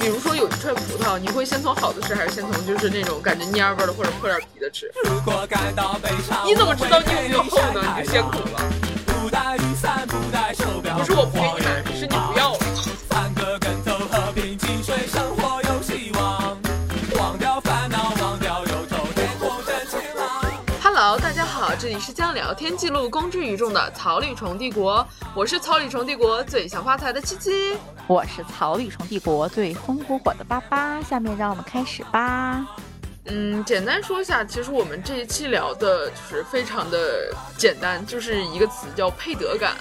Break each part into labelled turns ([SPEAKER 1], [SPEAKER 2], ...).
[SPEAKER 1] 比如说有一串葡萄，你会先从好的吃，还是先从就是那种感觉蔫味的或者破点皮的吃？你怎么知道你有没有后呢？你就先苦了。不是我不给你买，是你不要是将聊天记录公之于众的草履虫帝国，我是草履虫帝国最想发财的七七，
[SPEAKER 2] 我是草履虫帝国最风火火的八八。下面让我们开始吧。
[SPEAKER 1] 嗯，简单说一下，其实我们这一期聊的就是非常的简单，就是一个词叫配得感。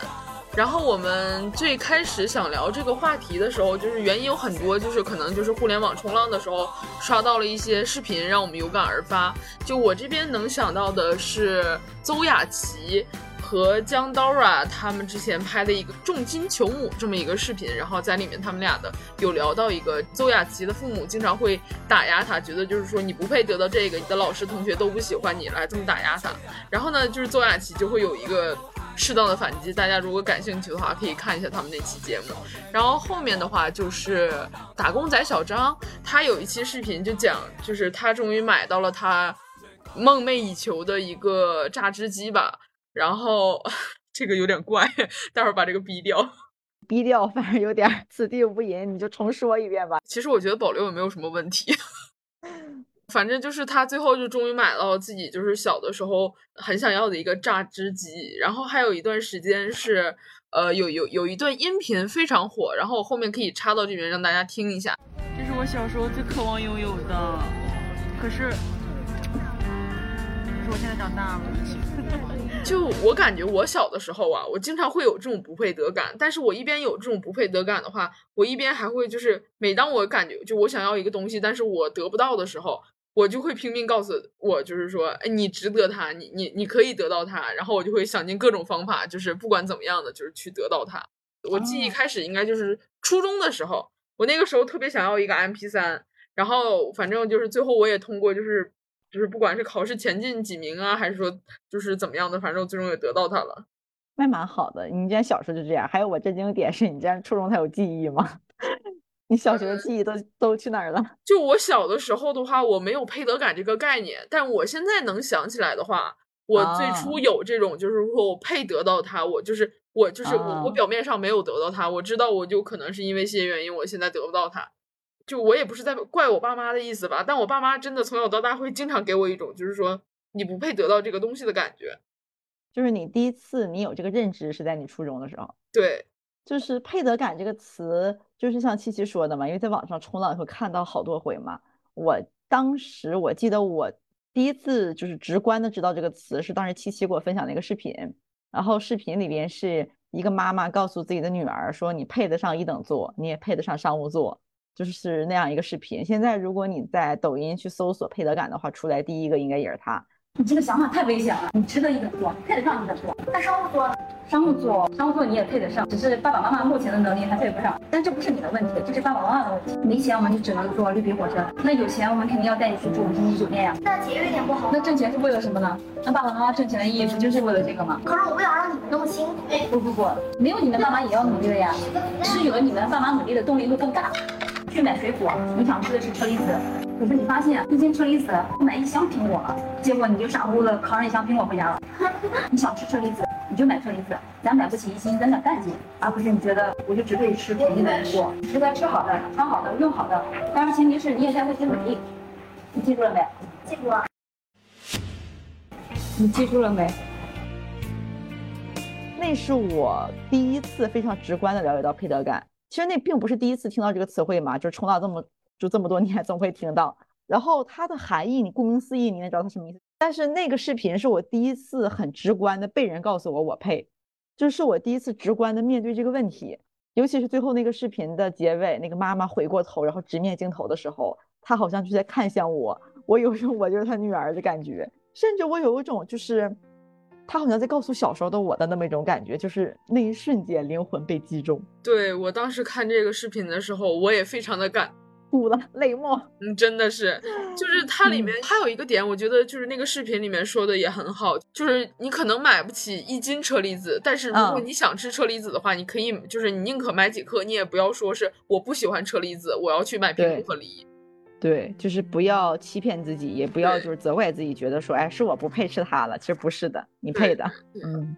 [SPEAKER 1] 然后我们最开始想聊这个话题的时候，就是原因有很多，就是可能就是互联网冲浪的时候刷到了一些视频，让我们有感而发。就我这边能想到的是邹雅琪和江 Dora 他们之前拍的一个重金求母这么一个视频，然后在里面他们俩的有聊到一个邹雅琪的父母经常会打压他，觉得就是说你不配得到这个，你的老师同学都不喜欢你，来这么打压他。然后呢，就是邹雅琪就会有一个。适当的反击，大家如果感兴趣的话，可以看一下他们那期节目。然后后面的话就是打工仔小张，他有一期视频就讲，就是他终于买到了他梦寐以求的一个榨汁机吧。然后 这个有点怪，待会儿把这个逼掉，
[SPEAKER 2] 逼掉，反正有点此地无银，你就重说一遍吧。
[SPEAKER 1] 其实我觉得保留也没有什么问题。反正就是他最后就终于买到了自己就是小的时候很想要的一个榨汁机，然后还有一段时间是，呃，有有有一段音频非常火，然后我后面可以插到这边让大家听一下。
[SPEAKER 3] 这是我小时候最渴望拥有的，可是，可是我现在长大了。
[SPEAKER 1] 就我感觉我小的时候啊，我经常会有这种不配得感，但是我一边有这种不配得感的话，我一边还会就是每当我感觉就我想要一个东西，但是我得不到的时候。我就会拼命告诉我，就是说，哎，你值得他，你你你可以得到他，然后我就会想尽各种方法，就是不管怎么样的，就是去得到他。我记忆开始应该就是初中的时候，我那个时候特别想要一个 M P 三，然后反正就是最后我也通过，就是就是不管是考试前进几名啊，还是说就是怎么样的，反正我最终也得到他了。
[SPEAKER 2] 那蛮好的，你竟然小时候就这样。还有我震惊点是你竟然初中才有记忆吗？你小学的记忆都都去哪儿了？
[SPEAKER 1] 就我小的时候的话，我没有配得感这个概念，但我现在能想起来的话，我最初有这种，就是说我配得到他，我就是我就是我，我表面上没有得到他，我知道我就可能是因为一些原因，我现在得不到他，就我也不是在怪我爸妈的意思吧，但我爸妈真的从小到大会经常给我一种就是说你不配得到这个东西的感觉，
[SPEAKER 2] 就是你第一次你有这个认知是在你初中的时候，
[SPEAKER 1] 对。
[SPEAKER 2] 就是配得感这个词，就是像七七说的嘛，因为在网上冲浪会看到好多回嘛。我当时我记得我第一次就是直观的知道这个词，是当时七七给我分享的一个视频，然后视频里边是一个妈妈告诉自己的女儿说：“你配得上一等座，你也配得上商务座。”就是那样一个视频。现在如果你在抖音去搜索配得感的话，出来第一个应该也是他。
[SPEAKER 4] 你这个想法太危险了，你值得一等座，配得上一等座。那商务座，商务座，商务座你也配得上，只是爸爸妈妈目前的能力还配不上。但这不是你的问题，这是爸爸妈妈的问题。没钱我们就只能坐绿皮火车，那有钱我们肯定要带你去住五星级酒店呀。
[SPEAKER 5] 那节约一点不好？
[SPEAKER 4] 那挣钱是为了什么呢？那爸爸妈妈挣钱的意义不就是为了这个吗？
[SPEAKER 5] 可是我不想让你们那么辛苦。
[SPEAKER 4] 不不不，没有你们爸妈也要努力的呀，是有了你们爸妈努力的动力会更大。去买水果，你想吃的是车厘子，可是你发现一斤车厘子买一箱苹果了，结果你就傻乎乎的扛着一箱苹果回家了。你想吃车厘子，你就买车厘子，咱买不起一斤，咱买半斤，而不是你觉得我就只可以吃便宜的苹果，值得吃好的、穿好的、用好的，当然前提是你也在为此努力。你记住了没？
[SPEAKER 5] 记住了。
[SPEAKER 4] 你记住了没？
[SPEAKER 2] 那是我第一次非常直观的了解到配得感。其实那并不是第一次听到这个词汇嘛，就是冲到这么就这么多年总会听到。然后它的含义，你顾名思义，你能知道它什么意思。但是那个视频是我第一次很直观的被人告诉我我配，就是我第一次直观的面对这个问题。尤其是最后那个视频的结尾，那个妈妈回过头，然后直面镜头的时候，她好像就在看向我，我有一种 我就是她女儿的感觉，甚至我有一种就是。他好像在告诉小时候的我的那么一种感觉，就是那一瞬间灵魂被击中。
[SPEAKER 1] 对我当时看这个视频的时候，我也非常的感
[SPEAKER 2] 哭了，泪目。
[SPEAKER 1] 嗯，真的是，就是它里
[SPEAKER 2] 嗯
[SPEAKER 1] 面还有一个点，我觉得就是那个视频里面说的也很好，就是你可能买不起一斤车厘子，但是如果
[SPEAKER 2] 嗯
[SPEAKER 1] 你想吃车厘子的话，你可以就是你宁可买几颗，你也不要说是我不喜欢车厘子，我要去买苹果和梨。
[SPEAKER 2] 对，就是不要欺骗自己，也不要就是责怪自己，觉得说，哎，是我不配吃它了。其实不是的，你配的。嗯，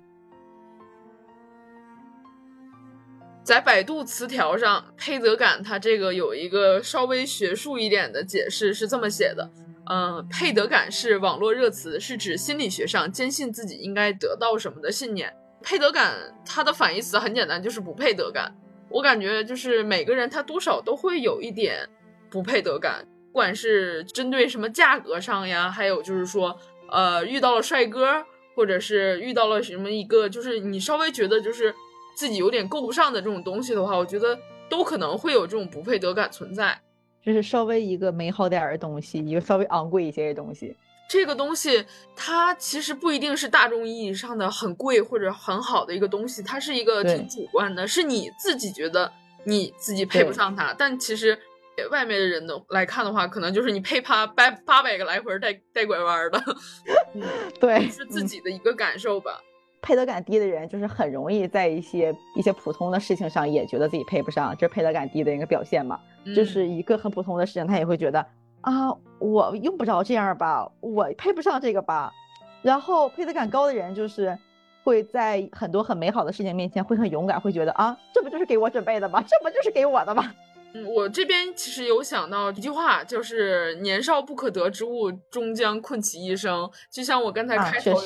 [SPEAKER 1] 在百度词条上，配得感它这个有一个稍微学术一点的解释，是这么写的：嗯，配得感是网络热词，是指心理学上坚信自己应该得到什么的信念。配得感它的反义词很简单，就是不配得感。我感觉就是每个人他多少都会有一点不配得感，不管是针对什么价格上呀，还有就是说，呃，遇到了帅哥，或者是遇到了什么一个，就是你稍微觉得就是自己有点够不上的这种东西的话，我觉得都可能会有这种不配得感存在。
[SPEAKER 2] 就是稍微一个美好点儿的东西，一个稍微昂贵一些的东西。
[SPEAKER 1] 这个东西它其实不一定是大众意义上的很贵或者很好的一个东西，它是一个挺主观的，是你自己觉得你自己配不上它，但其实外面的人的来看的话，可能就是你配它八八百个来回带带拐弯儿的，嗯，
[SPEAKER 2] 对，
[SPEAKER 1] 是自
[SPEAKER 2] 嗯
[SPEAKER 1] 己的一个感受吧。
[SPEAKER 2] 配得感低的人，就是很容易在一些一些普通的事情上也觉得自己配不上，这是配得感低的一个表现嘛。就
[SPEAKER 1] 嗯
[SPEAKER 2] 是一个很普通的事情，他也会觉得啊，我用不着这样吧，我配不上这个吧。然后配得感高的人，就是会在很多很美好的事情面前会很勇敢，会觉得啊，这不就是给我准备的吗？这不就是给我的吗？
[SPEAKER 1] 嗯，我这边其实有想到一句话，就是“年少不可得之物，终将困其一生”。就像我刚才
[SPEAKER 2] 啊，
[SPEAKER 1] 开头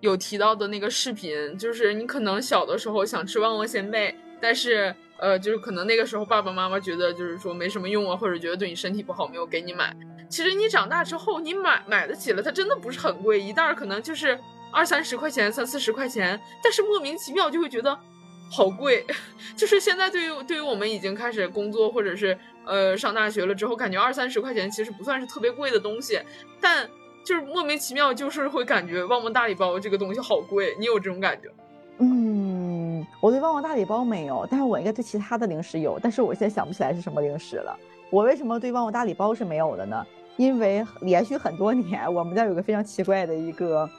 [SPEAKER 1] 有提到的那个视频，就是你可能小的时候想吃旺旺仙贝，但是呃，就是可能那个时候爸爸妈妈觉得就是说没什么用啊，或者觉得对你身体不好，没有给你买。其实你长大之后，你买买得起了，它真的不是很贵，一袋可能就是二三十块钱、三四十块钱，但是莫名其妙就会觉得好贵。就是现在对于对于我们已经开始工作或者是呃上大学了之后，感觉二三十块钱其实不算是特别贵的东西，但就是莫名其妙就是会感觉旺旺大礼包这个东西好贵，你有这种感觉？
[SPEAKER 2] 嗯，我对旺旺大礼包没有，但是我应该对其他的零食有，但是我现在想不起来是什么零食了。我为什么对旺旺大礼包是没有的呢？因为连续很多年，我们家有个非常奇怪的一个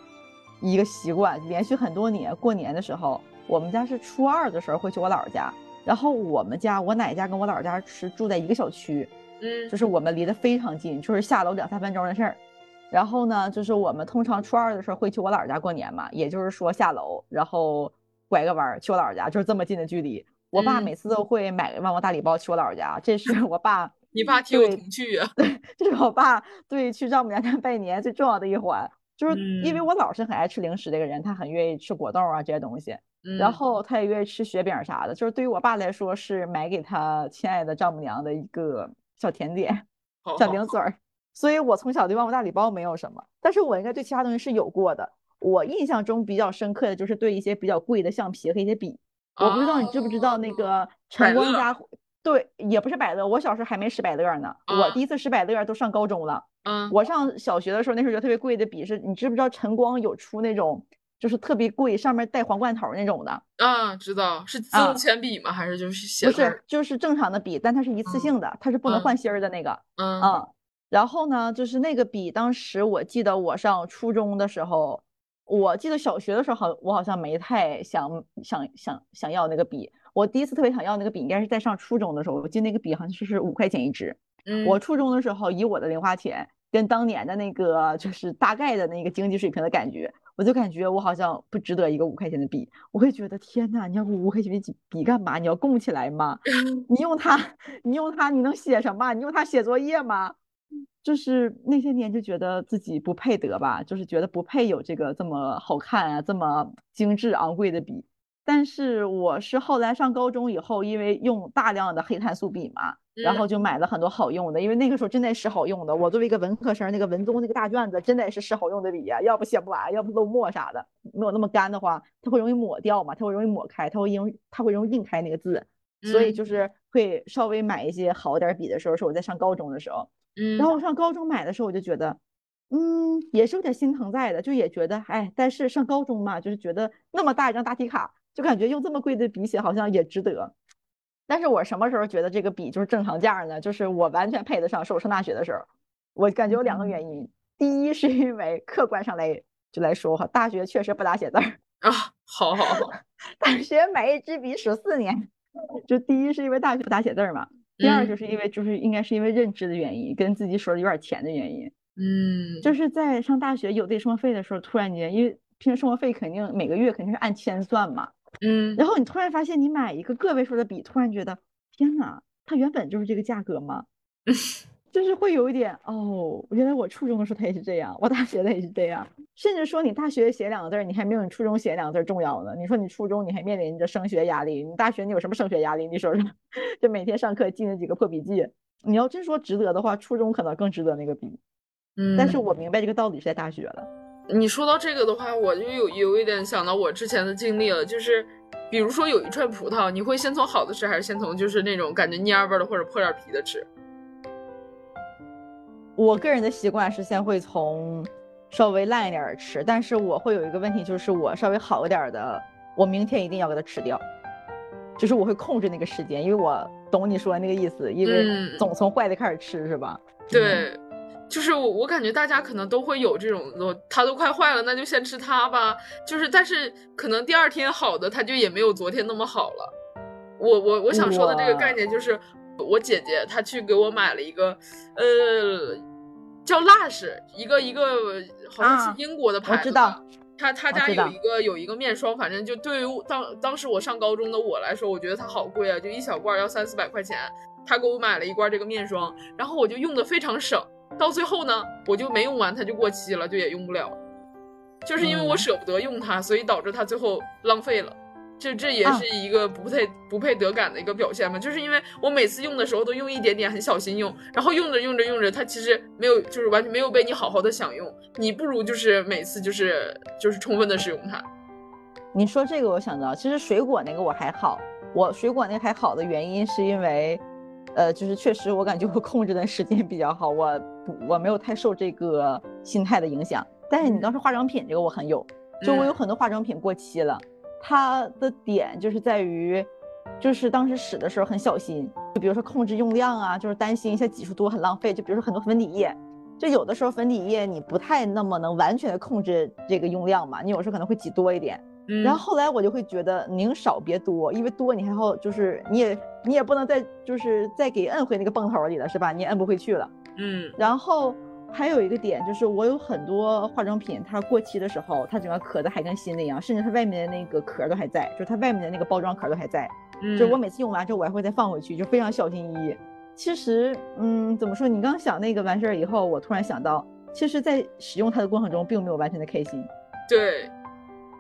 [SPEAKER 2] 一个习惯，连续很多年过年的时候，我们家是初二的时候会去我姥姥家，然后我们家我奶家跟我姥姥家是住在一个小区，
[SPEAKER 1] 嗯
[SPEAKER 2] 就是我们离得非常近，就是下楼两三分钟的事儿。然后呢，就是我们通常初二的时候会去我姥姥家过年嘛，也就是说下楼，然后拐个弯儿去我姥姥家，就是这么近的距离。我爸
[SPEAKER 1] 嗯
[SPEAKER 2] 每次都会买个旺旺大礼包去我姥姥家，这是我爸，
[SPEAKER 1] 你爸挺有
[SPEAKER 2] 对
[SPEAKER 1] 童趣啊。
[SPEAKER 2] 对 这是我爸对去丈母娘家拜年最重要的一环，就是因为
[SPEAKER 1] 嗯
[SPEAKER 2] 我姥是很爱吃零食的一个人，他很愿意吃果冻啊这些东西，
[SPEAKER 1] 嗯，
[SPEAKER 2] 然后他也愿意吃雪饼啥的，就是对于我爸来说是买给他亲爱的丈母娘的一个小甜点。小零嘴儿，所以我从小对旺旺大礼包没有什么，但是我应该对其他东西是有过的。我印象中比较深刻的就是对一些比较贵的橡皮和一些笔，我不知道你知不知道那个晨光家，对，也不是百乐，我小时候还没使百乐呢，
[SPEAKER 1] 啊
[SPEAKER 2] 我第一次使百乐都上高中了。
[SPEAKER 1] 嗯
[SPEAKER 2] 我上小学的时候，那时候有特别贵的笔是，你知不知道晨光有出那种就是特别贵，上面带皇冠头那种的？
[SPEAKER 1] 啊，知道是自
[SPEAKER 2] 啊
[SPEAKER 1] 动铅笔吗？还是就是写
[SPEAKER 2] 不是？，就是正常的笔，但它是一次
[SPEAKER 1] 嗯
[SPEAKER 2] 性的，它是不能
[SPEAKER 1] 嗯
[SPEAKER 2] 换芯儿的那个。
[SPEAKER 1] 嗯
[SPEAKER 2] 嗯，然后呢，就是那个笔，当时我记得我上初中的时候，我记得小学的时候好，我好像没太想想想想要那个笔。我第一次特别想要那个笔，应该是在上初中的时候，我记得那个笔好像是是五块钱一支。
[SPEAKER 1] 嗯，
[SPEAKER 2] 我初中的时候，以我的零花钱跟当年的那个就是大概的那个经济水平的感觉，我就感觉我好像不值得一个五块钱的笔。我会觉得天呐，你要五块钱的笔笔干嘛？你要供起来吗？你用它，你用它，你能写什么？你用它写作业吗？就是那些年就觉得自己不配得吧，就是觉得不配有这个这么好看啊、这么精致昂贵的笔。但是我是后来上高中以后，因为用大量的黑碳素笔嘛，然
[SPEAKER 1] 嗯
[SPEAKER 2] 后就买了很多好用的，因为那个时候真的是好用的。我作为一个文科生，那个文综那个大卷子真的是是好用的笔呀、要不写不完，要不漏墨啥的。没有那么干的话，它会容易抹掉嘛，它会容易抹开，它会容易它会容易印开那个字，所以
[SPEAKER 1] 嗯
[SPEAKER 2] 就是会稍微买一些好点儿笔的时候，是我在上高中的时候。
[SPEAKER 1] 嗯，
[SPEAKER 2] 然后我上高中买的时候，我就觉得，嗯，也是有点心疼在的，就也觉得，哎，但是上高中嘛，就是觉得那么大一张答题卡，就感觉用这么贵的笔写好像也值得。但是我什么时候觉得这个笔就是正常价呢？就是我完全配得上，是我上大学的时候。我感觉有两个原因，第一是因为客观上来就来说哈，大学确实不咋写字儿
[SPEAKER 1] 啊，好好好，
[SPEAKER 2] 大学买一支笔使四年。就第一是因为大学不咋写字儿嘛，第二就是因为就是应该是因为认知的原因，跟自己手里有点钱的原因。
[SPEAKER 1] 嗯，
[SPEAKER 2] 就是在上大学有这生活费的时候，突然间因为平时生活费肯定每个月肯定是按千算嘛，
[SPEAKER 1] 嗯，
[SPEAKER 2] 然后你突然发现你买一个个位数的笔，突然觉得天呐，它原本就是这个价格吗？就是会有一点哦，原来我初中的时候他也是这样，我大学的也是这样，甚至说你大学写两个字，你还没有你初中写两个字重要呢。你说你初中你还面临着升学压力，你大学你有什么升学压力？你说说，就每天上课记那几个破笔记。你要真说值得的话，初中可能更值得那个笔。
[SPEAKER 1] 嗯，
[SPEAKER 2] 但是我明白这个道理是在大学了。
[SPEAKER 1] 你说到这个的话，我就有有一点想到我之前的经历了，就是比如说有一串葡萄，你会先从好的吃，还是先从就是那种感觉蔫味的或者破点皮的吃？
[SPEAKER 2] 我个人的习惯是先会从稍微烂一点的吃，但是我会有一个问题，就是我稍微好一点的，我明天一定要给它吃掉，就是我会控制那个时间，因为我懂你说的那个意思，因为总从坏的开始吃，是吧？
[SPEAKER 1] 对，就是我我感觉大家可能都会有这种，它都快坏了，那就先吃它吧。就是但是可能第二天好的，它就也没有昨天那么好了。我我我想说的这个概念就是，我姐姐她去给我买了一个，呃。叫 Lush，一个一个好像是英国的牌子。
[SPEAKER 2] 我知道，
[SPEAKER 1] 他他家有一个有一个面霜，反正就对于当当时我上高中的我来说，我觉得它好贵啊，就一小罐要三四百块钱。他给我买了一罐这个面霜，然后我就用的非常省，到最后呢，我就没用完，它就过期了，就也用不了。就是因为我舍不得用它，所以导致它最后浪费了。这这也是一个不太不配得感的一个表现嘛，就是因为我每次用的时候都用一点点，很小心用，然后用着用着用着，它其实没有，就是完全没有被你好好的享用。你不如就是每次就是就是充分的使用它。
[SPEAKER 2] 你说这个，我想到其实水果那个我还好，我水果那个还好的原因是因为，呃，就是确实我感觉我控制的时间比较好，我我没有太受这个心态的影响。但是你当时化妆品这个我很有，就我有很多化妆品过期了。它的点就是在于，就是当时使的时候很小心，就比如说控制用量啊，就是担心一下挤出多很浪费。就比如说很多粉底液，就有的时候粉底液你不太那么能完全的控制这个用量嘛，你有时候可能会挤多一点。然后后来我就会觉得宁少别多，因为多你还要就是你也你也不能再就是再给摁回那个泵头里了，是吧？你也摁不回去了。
[SPEAKER 1] 嗯，
[SPEAKER 2] 然后。还有一个点就是，我有很多化妆品，它过期的时候，它整个壳子还跟新的一样，甚至它外面的那个壳都还在，就是它外面的那个包装壳都还在。
[SPEAKER 1] 嗯，
[SPEAKER 2] 就是我每次用完之后，我还会再放回去，就非常小心翼翼。其实，嗯，怎么说？你刚想那个完事儿以后，我突然想到，其实，在使用它的过程中，并没有完全的开心。
[SPEAKER 1] 对，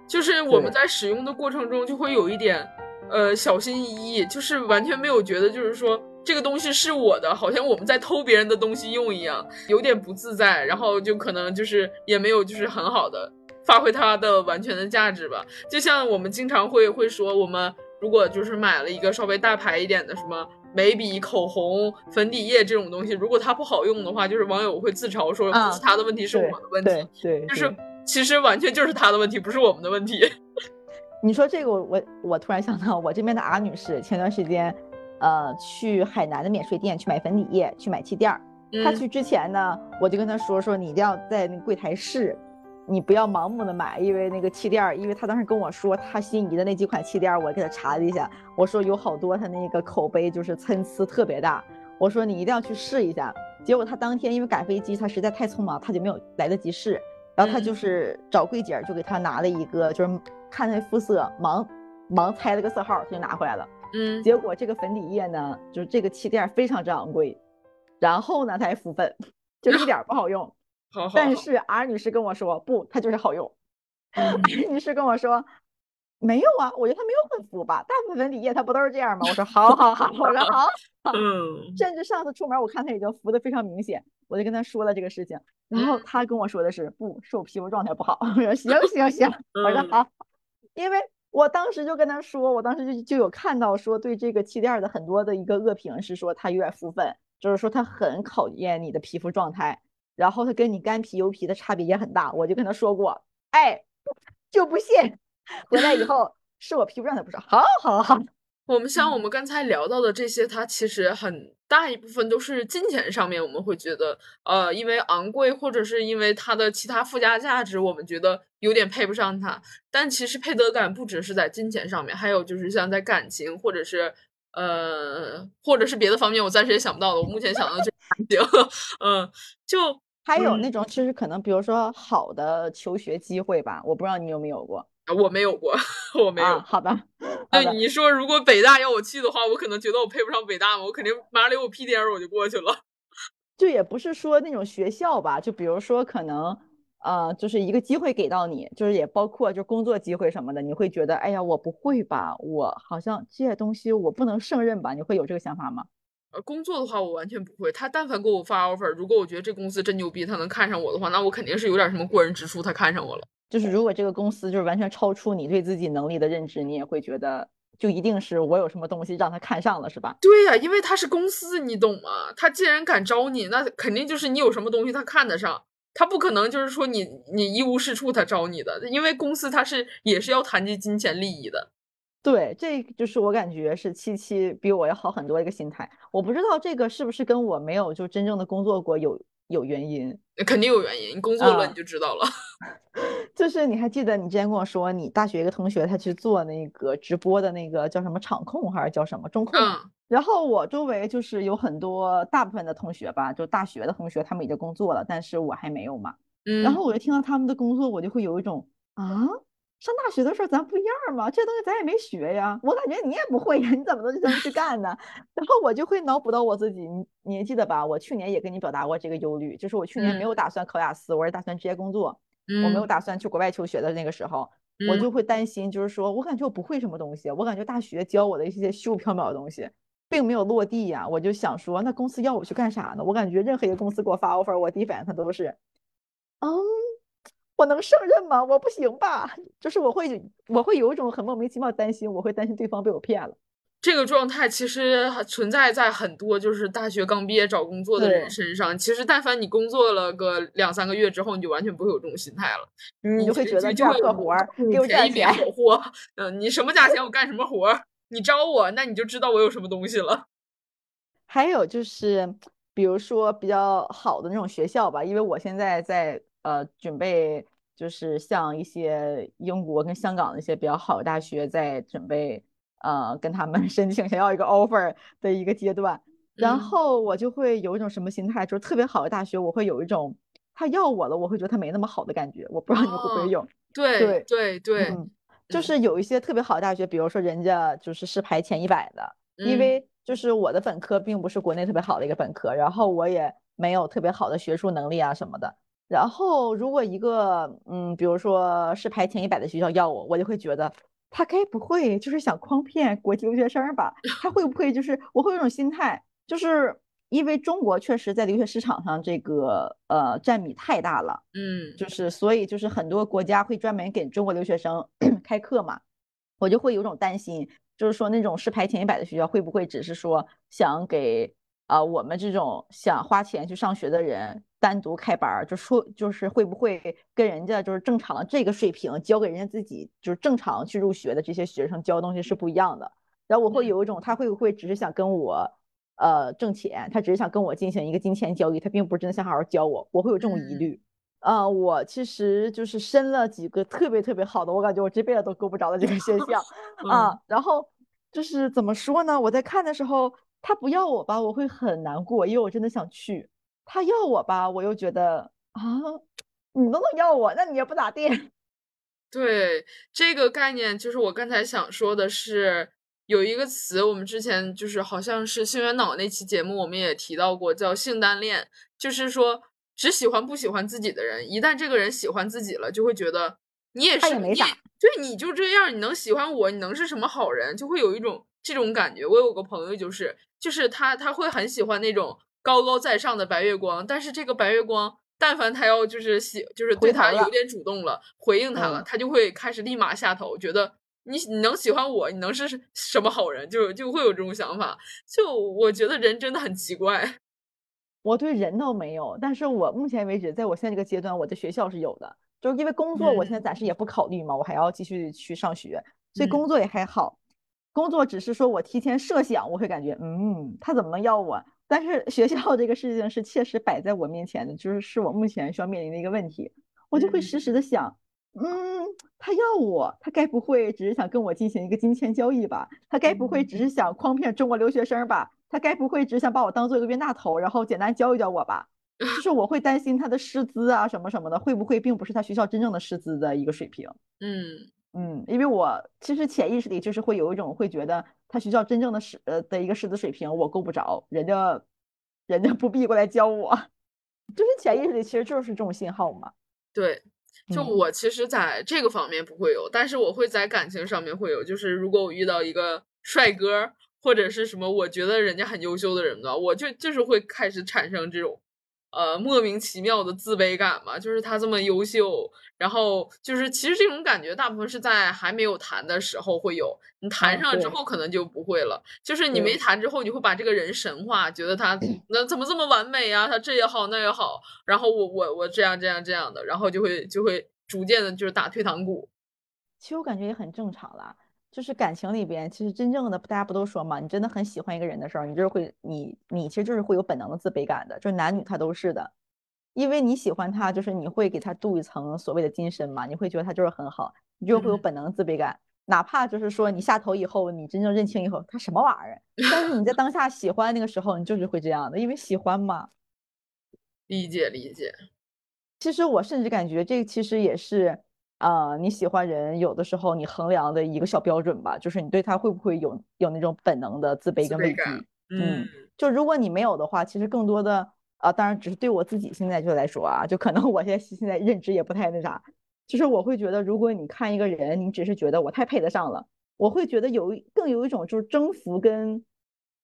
[SPEAKER 1] 就是我们在使用的过程中，就会有一点，呃，小心翼翼，就是完全没有觉得，就是说。这个东西是我的，好像我们在偷别人的东西用一样，有点不自在，然后就可能就是也没有就是很好的发挥它的完全的价值吧。就像我们经常会会说，我们如果就是买了一个稍微大牌一点的什么眉笔、口红、粉底液这种东西，如果它不好用的话，就是网友会自嘲说不是他的问题，是我的问题。
[SPEAKER 2] 对，
[SPEAKER 1] 就是其实完全就是他的问题，不是我们的问题。
[SPEAKER 2] 你说这个，我我我突然想到，我这边的阿女士前段时间。呃，去海南的免税店去买粉底液，去买气垫儿。他去之前呢，我就跟他说说，你一定要在那个柜台试，你不要盲目的买，因为那个气垫儿，因为他当时跟我说他心仪的那几款气垫儿，我给他查了一下，我说有好多他那个口碑就是参差特别大，我说你一定要去试一下。结果他当天因为赶飞机，他实在太匆忙，他就没有来得及试，然后他就是找柜姐就给他拿了一个，就是看那肤色，盲盲猜了个色号，他就拿回来了。
[SPEAKER 1] 嗯，
[SPEAKER 2] 结果这个粉底液呢，就是这个气垫非常之昂贵，然后呢，它还浮粉，就一点不好用。
[SPEAKER 1] 好，
[SPEAKER 2] 但是 R 女士跟我说，不，它就是好用。R 女士跟我说，没有啊，我觉得它没有很浮吧，大部分粉底液它不都是这样吗？我说好好好，我说好。
[SPEAKER 1] 嗯。
[SPEAKER 2] 甚至上次出门，我看它已经浮的非常明显，我就跟他说了这个事情，然后他跟我说的是，不是我皮肤状态不好。我说行行行，我说好，因为。我当时就跟他说，我当时就就有看到说对这个气垫的很多的一个恶评是说它有点浮粉，就是说它很考验你的皮肤状态，然后它跟你干皮油皮的差别也很大。我就跟他说过，哎，就不信。回来以后是我皮肤状态不是好，好，好，
[SPEAKER 1] 我们像我们刚才聊到的这些，它其实很大一部分都是金钱上面，我们会觉得，呃，因为昂贵，或者是因为它的其他附加价值，我们觉得有点配不上它。但其实配得感不只是在金钱上面，还有就是像在感情，或者是呃，或者是别的方面，我暂时也想不到的。我目前想到就是感情，嗯，就
[SPEAKER 2] 还有那种其实可能，比如说好的求学机会吧，我不知道你有没有过。
[SPEAKER 1] 我没有过，我没有。
[SPEAKER 2] 啊、好吧，
[SPEAKER 1] 那你说，如果北大要我去的话，我可能觉得我配不上北大嘛，我肯定马上领我 PDR 我就过去了。
[SPEAKER 2] 就也不是说那种学校吧，就比如说可能呃，就是一个机会给到你，就是也包括就工作机会什么的，你会觉得哎呀，我不会吧，我好像这些东西我不能胜任吧？你会有这个想法吗？
[SPEAKER 1] 呃，工作的话我完全不会。他但凡给我发 offer，如果我觉得这公司真牛逼，他能看上我的话，那我肯定是有点什么过人之处，他看上我了。
[SPEAKER 2] 就是如果这个公司就是完全超出你对自己能力的认知，你也会觉得就一定是我有什么东西让他看上了，是吧？
[SPEAKER 1] 对呀、因为他是公司，你懂吗？他既然敢招你，那肯定就是你有什么东西他看得上，他不可能就是说你你一无是处他招你的，因为公司他是也是要谈及金钱利益的。
[SPEAKER 2] 对，这就是我感觉是七七比我要好很多一个心态。我不知道这个是不是跟我没有就真正的工作过有有原因。
[SPEAKER 1] 肯定有原因，你工作了
[SPEAKER 2] 啊
[SPEAKER 1] 你就知道了。
[SPEAKER 2] 就是你还记得你之前跟我说，你大学一个同学他去做那个直播的那个叫什么场控还是叫什么中控？
[SPEAKER 1] 嗯
[SPEAKER 2] 然后我周围就是有很多大部分的同学吧，就大学的同学，他们已经工作了，但是我还没有嘛。
[SPEAKER 1] 嗯，
[SPEAKER 2] 然后我就听到他们的工作，我就会有一种啊，上大学的时候咱不一样吗？这东西咱也没学呀，我感觉你也不会呀，你怎么能就这么去干呢？然后我就会脑补到我自己，你你还记得吧？我去年也跟你表达过这个忧虑，就是我去年没有打算考雅思，我是打算直接工作，我没有
[SPEAKER 1] 嗯
[SPEAKER 2] 打算去国外求学的那个时候，我
[SPEAKER 1] 嗯
[SPEAKER 2] 就会担心，就是说我感觉我不会什么东西，我感觉大学教我的一些虚无缥缈的东西。并没有落地呀，我就想说，那公司要我去干啥呢？我感觉任何一个公司给我发 offer，我第一反应他都是，嗯，我能胜任吗？我不行吧？就是我会我会有一种很莫名其妙的担心，我会担心对方被我骗了。
[SPEAKER 1] 这个状态其实还存在在很多就是大学刚毕业找工作的人身上。其实但凡你工作了个两三个月之后，你就完全不会有这种心态了，
[SPEAKER 2] 你就会觉得
[SPEAKER 1] 就会有
[SPEAKER 2] 破活儿给我
[SPEAKER 1] 便宜别
[SPEAKER 2] 赚钱。
[SPEAKER 1] 好货。嗯，你什么价钱我干什么活儿，你招我，那你就知道我有什么东西了。
[SPEAKER 2] 还有就是，比如说比较好的那种学校吧，因为我现在在呃准备，就是像一些英国跟香港的一些比较好的大学，在准备呃跟他们 申请想要一个 offer 的一个阶段，然
[SPEAKER 1] 嗯
[SPEAKER 2] 后我就会有一种什么心态，就是特别好的大学，我会有一种他要我了，我会觉得他没那么好的感觉，我不知道你会不
[SPEAKER 1] 哦
[SPEAKER 2] 会有。
[SPEAKER 1] 对
[SPEAKER 2] 对
[SPEAKER 1] 对对，
[SPEAKER 2] 嗯，就
[SPEAKER 1] 嗯
[SPEAKER 2] 是有一些特别好的大学，比如说人家就是是排前一百的，因
[SPEAKER 1] 嗯
[SPEAKER 2] 为就是我的本科并不是国内特别好的一个本科，然后我也没有特别好的学术能力啊什么的。然后如果一个嗯，比如说是排前一百的学校要我，我就会觉得他该不会就是想诓骗国际留学生吧？他会不会就是我会有一种心态，就是因为中国确实在留学市场上这个呃占比太大了。
[SPEAKER 1] 嗯
[SPEAKER 2] 就是所以就是很多国家会专门给中国留学生 开课嘛，我就会有种担心，就是说那种是排前一百的学校会不会只是说想给啊、呃我们这种想花钱去上学的人单独开班儿，就说就是会不会跟人家就是正常的这个水平教给人家自己就是正常去入学的这些学生教的东西是不一样的，然后我会
[SPEAKER 1] 嗯
[SPEAKER 2] 有一种他会不会只是想跟我。呃，挣钱，他只是想跟我进行一个金钱交易，他并不是真的想好好教我，我会有这种疑
[SPEAKER 1] 嗯
[SPEAKER 2] 虑。呃，我其实就是申了几个特别特别好的，我感觉我这辈子都够不着的这个学校
[SPEAKER 1] 嗯
[SPEAKER 2] 啊。然后就是怎么说呢？我在看的时候，他不要我吧，我会很难过，因为我真的想去；他要我吧，我又觉得啊，你都能要我，那你也不咋地。
[SPEAKER 1] 对这个概念，就是我刚才想说的是，有一个词，我们之前就是好像是星源脑那期节目，我们也提到过，叫性单恋，就是说只喜欢不喜欢自己的人，一旦这个人喜欢自己了，就会觉得你也是，对，你就这样，你能喜欢我，你能是什么好人，就会有一种这种感觉。我有个朋友就是，就是他他会很喜欢那种高高在上的白月光，但是这个白月光。但凡他要就是喜，就是对他有点主动了，回应他了，
[SPEAKER 2] 嗯
[SPEAKER 1] 他就会开始立马下头，觉得你你能喜欢我，你能是什么好人，就就会有这种想法。就我觉得人真的很奇怪。
[SPEAKER 2] 我对人倒没有，但是我目前为止，在我现在这个阶段，我的学校是有的，就是因为工作，我现在暂时也不考虑嘛，我还要继续去上学，所以
[SPEAKER 1] 嗯
[SPEAKER 2] 工作也还好。工作只是说我提前设想，我会感觉，嗯，他怎么能要我？但是学校这个事情是切实摆在我面前的，就是是我目前需要面临的一个问题，我就会时时的想，嗯，他要我，他该不会只是想跟我进行一个金钱交易吧？他该不会只是想诓骗中国留学生吧？他该不会只想把我当做一个冤大头，然后简单教一教我吧？就是我会担心他的师资啊什么什么的，会不会并不是他学校真正的师资的一个水平？
[SPEAKER 1] 嗯
[SPEAKER 2] 嗯，因为我其实潜意识里就是会有一种会觉得他学校真正的师呃的一个师资水平我够不着，人家人家不必过来教我，就是潜意识里其实就是这种信号嘛。
[SPEAKER 1] 对，就
[SPEAKER 2] 嗯
[SPEAKER 1] 我其实在这个方面不会有，但是我会在感情上面会有。就是如果我遇到一个帅哥或者是什么，我觉得人家很优秀的人的话，我就就是会开始产生这种呃莫名其妙的自卑感嘛。就是他这么优秀，然后就是其实这种感觉大部分是在还没有谈的时候会有，你谈
[SPEAKER 2] 嗯
[SPEAKER 1] 上了之后可能就不会了。就是你没谈之后，你会把这个人神化，觉得他那怎么这么完美啊？他这也好那也好，然后我我我这样这样这样的，然后就会就会逐渐的就是打退堂鼓。
[SPEAKER 2] 其实我感觉也很正常啦，就是感情里边，其实真正的大家不都说嘛，你真的很喜欢一个人的时候，你就是会你你其实就是会有本能的自卑感的，就是男女他都是的，因为你喜欢他，就是你会给他镀一层所谓的金身嘛，你会觉得他就是很好，你就会有
[SPEAKER 1] 嗯。
[SPEAKER 2] 本能的自卑感，哪怕就是说你下头以后，你真正认清以后，他什么玩意儿，但是你在当下喜欢那个时候，你就是会这样的，因为喜欢嘛。
[SPEAKER 1] 理解理解，
[SPEAKER 2] 其实我甚至感觉这其实也是，呃，你喜欢人有的时候你衡量的一个小标准吧，就是你对他会不会有有那种本能的自卑跟畏惧。
[SPEAKER 1] 嗯
[SPEAKER 2] 就如果你没有的话，其实更多的啊、当然只是对我自己现在就来说啊，就可能我现在现在认知也不太那啥，就是我会觉得，如果你看一个人，你只是觉得我太配得上了，我会觉得有更有一种就是征服跟。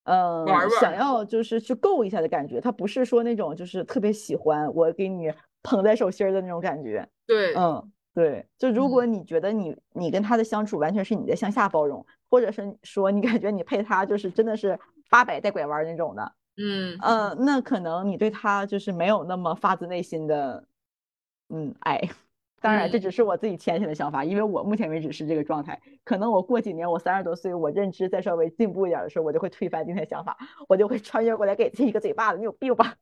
[SPEAKER 2] 嗯，
[SPEAKER 1] 玩玩
[SPEAKER 2] 想要就是去够一下的感觉，他不是说那种就是特别喜欢我给你捧在手心儿的那种感觉。
[SPEAKER 1] 对，
[SPEAKER 2] 嗯，对，就如果你觉得你你跟他的相处完全是你在向下包容，或者是说你感觉你配他就是真的是八百带拐弯那种的，
[SPEAKER 1] 嗯
[SPEAKER 2] 呃，那可能你对他就是没有那么发自内心的嗯爱。当然，这
[SPEAKER 1] 嗯
[SPEAKER 2] 只是我自己浅显的想法，因为我目前为止是这个状态。可能我过几年，我三十多岁，我认知再稍微进步一点的时候，我就会推翻今天想法，我就会穿越过来给自己一个嘴巴子，你有病吧？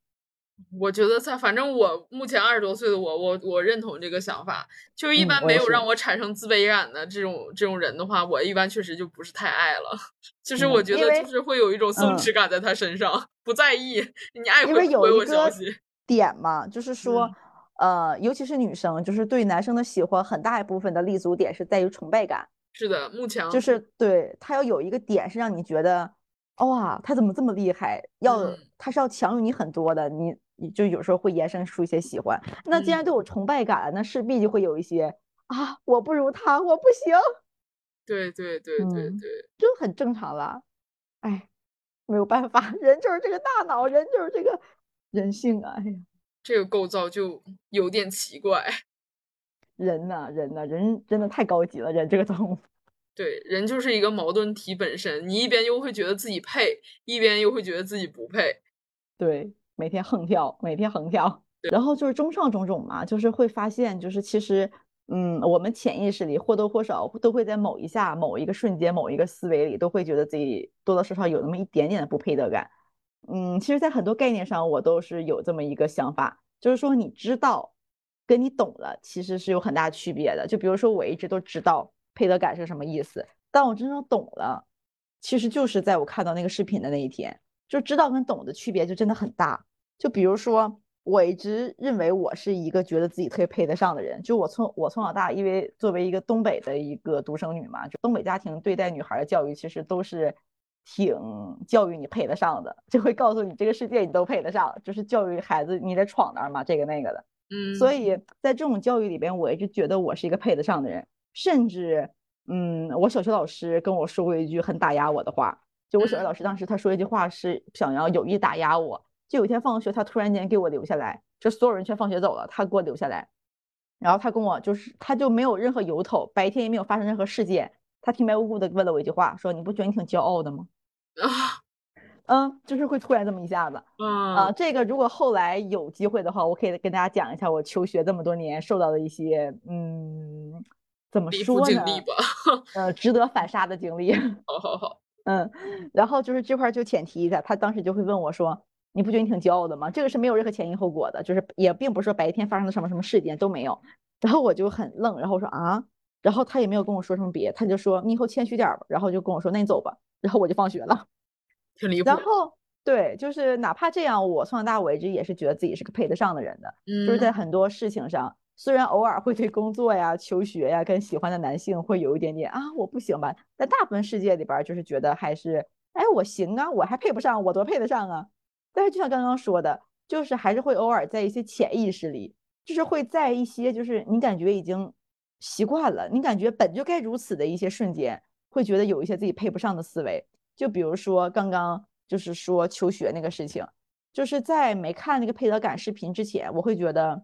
[SPEAKER 1] 我觉得在反正我目前二十多岁的我，我我认同这个想法。就是一
[SPEAKER 2] 嗯
[SPEAKER 1] 般没有让我产生自卑感的这种这种人的话，我一般确实就不是太爱了。就是我觉得就是会有一种松
[SPEAKER 2] 嗯
[SPEAKER 1] 弛感在他身上，不在意你爱回不回我消息。
[SPEAKER 2] 点嘛，就是说
[SPEAKER 1] 嗯，
[SPEAKER 2] 呃，尤其是女生，就是对男生的喜欢，很大一部分的立足点是在于崇拜感，
[SPEAKER 1] 是的，目前
[SPEAKER 2] 就是对他要有一个点是让你觉得，哇，他怎么这么厉害？要
[SPEAKER 1] 嗯
[SPEAKER 2] 他是要强于你很多的，你你就有时候会延伸出一些喜欢。那既然
[SPEAKER 1] 嗯
[SPEAKER 2] 都有崇拜感，那势必就会有一些啊，我不如他，我不行，
[SPEAKER 1] 对对对对
[SPEAKER 2] 嗯
[SPEAKER 1] 对，
[SPEAKER 2] 这很正常啦。哎，没有办法，人就是这个大脑，人就是这个人性啊，哎呀。
[SPEAKER 1] 这个构造就有点奇怪。
[SPEAKER 2] 人呐，人呐，人真的太高级了，人这个动物。
[SPEAKER 1] 对，人就是一个矛盾体本身，你一边又会觉得自己配，一边又会觉得自己不配。
[SPEAKER 2] 对，每天横跳，每天横跳，然后就是综上种种嘛，就是会发现，就是其实，嗯，我们潜意识里或多或少都会在某一下、某一个瞬间、某一个思维里，都会觉得自己多多少少有那么一点点的不配得感。嗯，其实，在很多概念上，我都是有这么一个想法，就是说，你知道跟你懂了，其实是有很大区别的。就比如说，我一直都知道配得感是什么意思，但我真正懂了，其实就是在我看到那个视频的那一天。就知道跟懂的区别就真的很大。就比如说，我一直认为我是一个觉得自己特别配得上的人。就我从我从小大，因为作为一个东北的一个独生女嘛，就东北家庭对待女孩的教育其实都是挺教育你配得上的，就会告诉你这个世界你都配得上，就是教育孩子你得闯那儿嘛，这个那个的。
[SPEAKER 1] 嗯，
[SPEAKER 2] 所以在这种教育里边，我一直觉得我是一个配得上的人，甚至，嗯，我小学老师跟我说过一句很打压我的话。就我小学老师当时他说一句话是想要有意打压我，就有一天放学他突然间给我留下来，就所有人全放学走了，他给我留下来，然后他跟我就是他就没有任何由头，白天也没有发生任何事件，他平白无故的问了我一句话，说你不觉得你挺骄傲的吗？
[SPEAKER 1] 啊，
[SPEAKER 2] 嗯，就是会突然这么一下子啊、
[SPEAKER 1] 嗯
[SPEAKER 2] 这个如果后来有机会的话，我可以跟大家讲一下我求学这么多年受到的一些嗯怎么说呢？
[SPEAKER 1] 经历吧。
[SPEAKER 2] 呃，值得反杀的经历。
[SPEAKER 1] 好 好好，
[SPEAKER 2] 嗯，然后就是这块儿就浅提一下，他当时就会问我说：“你不觉得你挺骄傲的吗？”这个是没有任何前因后果的，就是也并不是说白天发生了什么什么事件都没有。然后我就很愣，然后我说啊，然后他也没有跟我说什么别，他就说你以后谦虚点儿吧，然后就跟我说那你走吧，然后我就放学了。
[SPEAKER 1] 挺离谱。
[SPEAKER 2] 然后对，就是哪怕这样，我从小到大我一直也是觉得自己是个配得上的人的，就是在
[SPEAKER 1] 嗯，
[SPEAKER 2] 很多事情上，虽然偶尔会对工作呀、求学呀跟喜欢的男性会有一点点啊我不行吧，但大部分世界里边就是觉得还是哎我行啊，我还配不上，我多配得上啊。但是就像刚刚说的，就是还是会偶尔在一些潜意识里，就是会在一些就是你感觉已经习惯了，你感觉本就该如此的一些瞬间，会觉得有一些自己配不上的思维。就比如说刚刚就是说求学那个事情，就是在没看那个配得感视频之前，我会觉得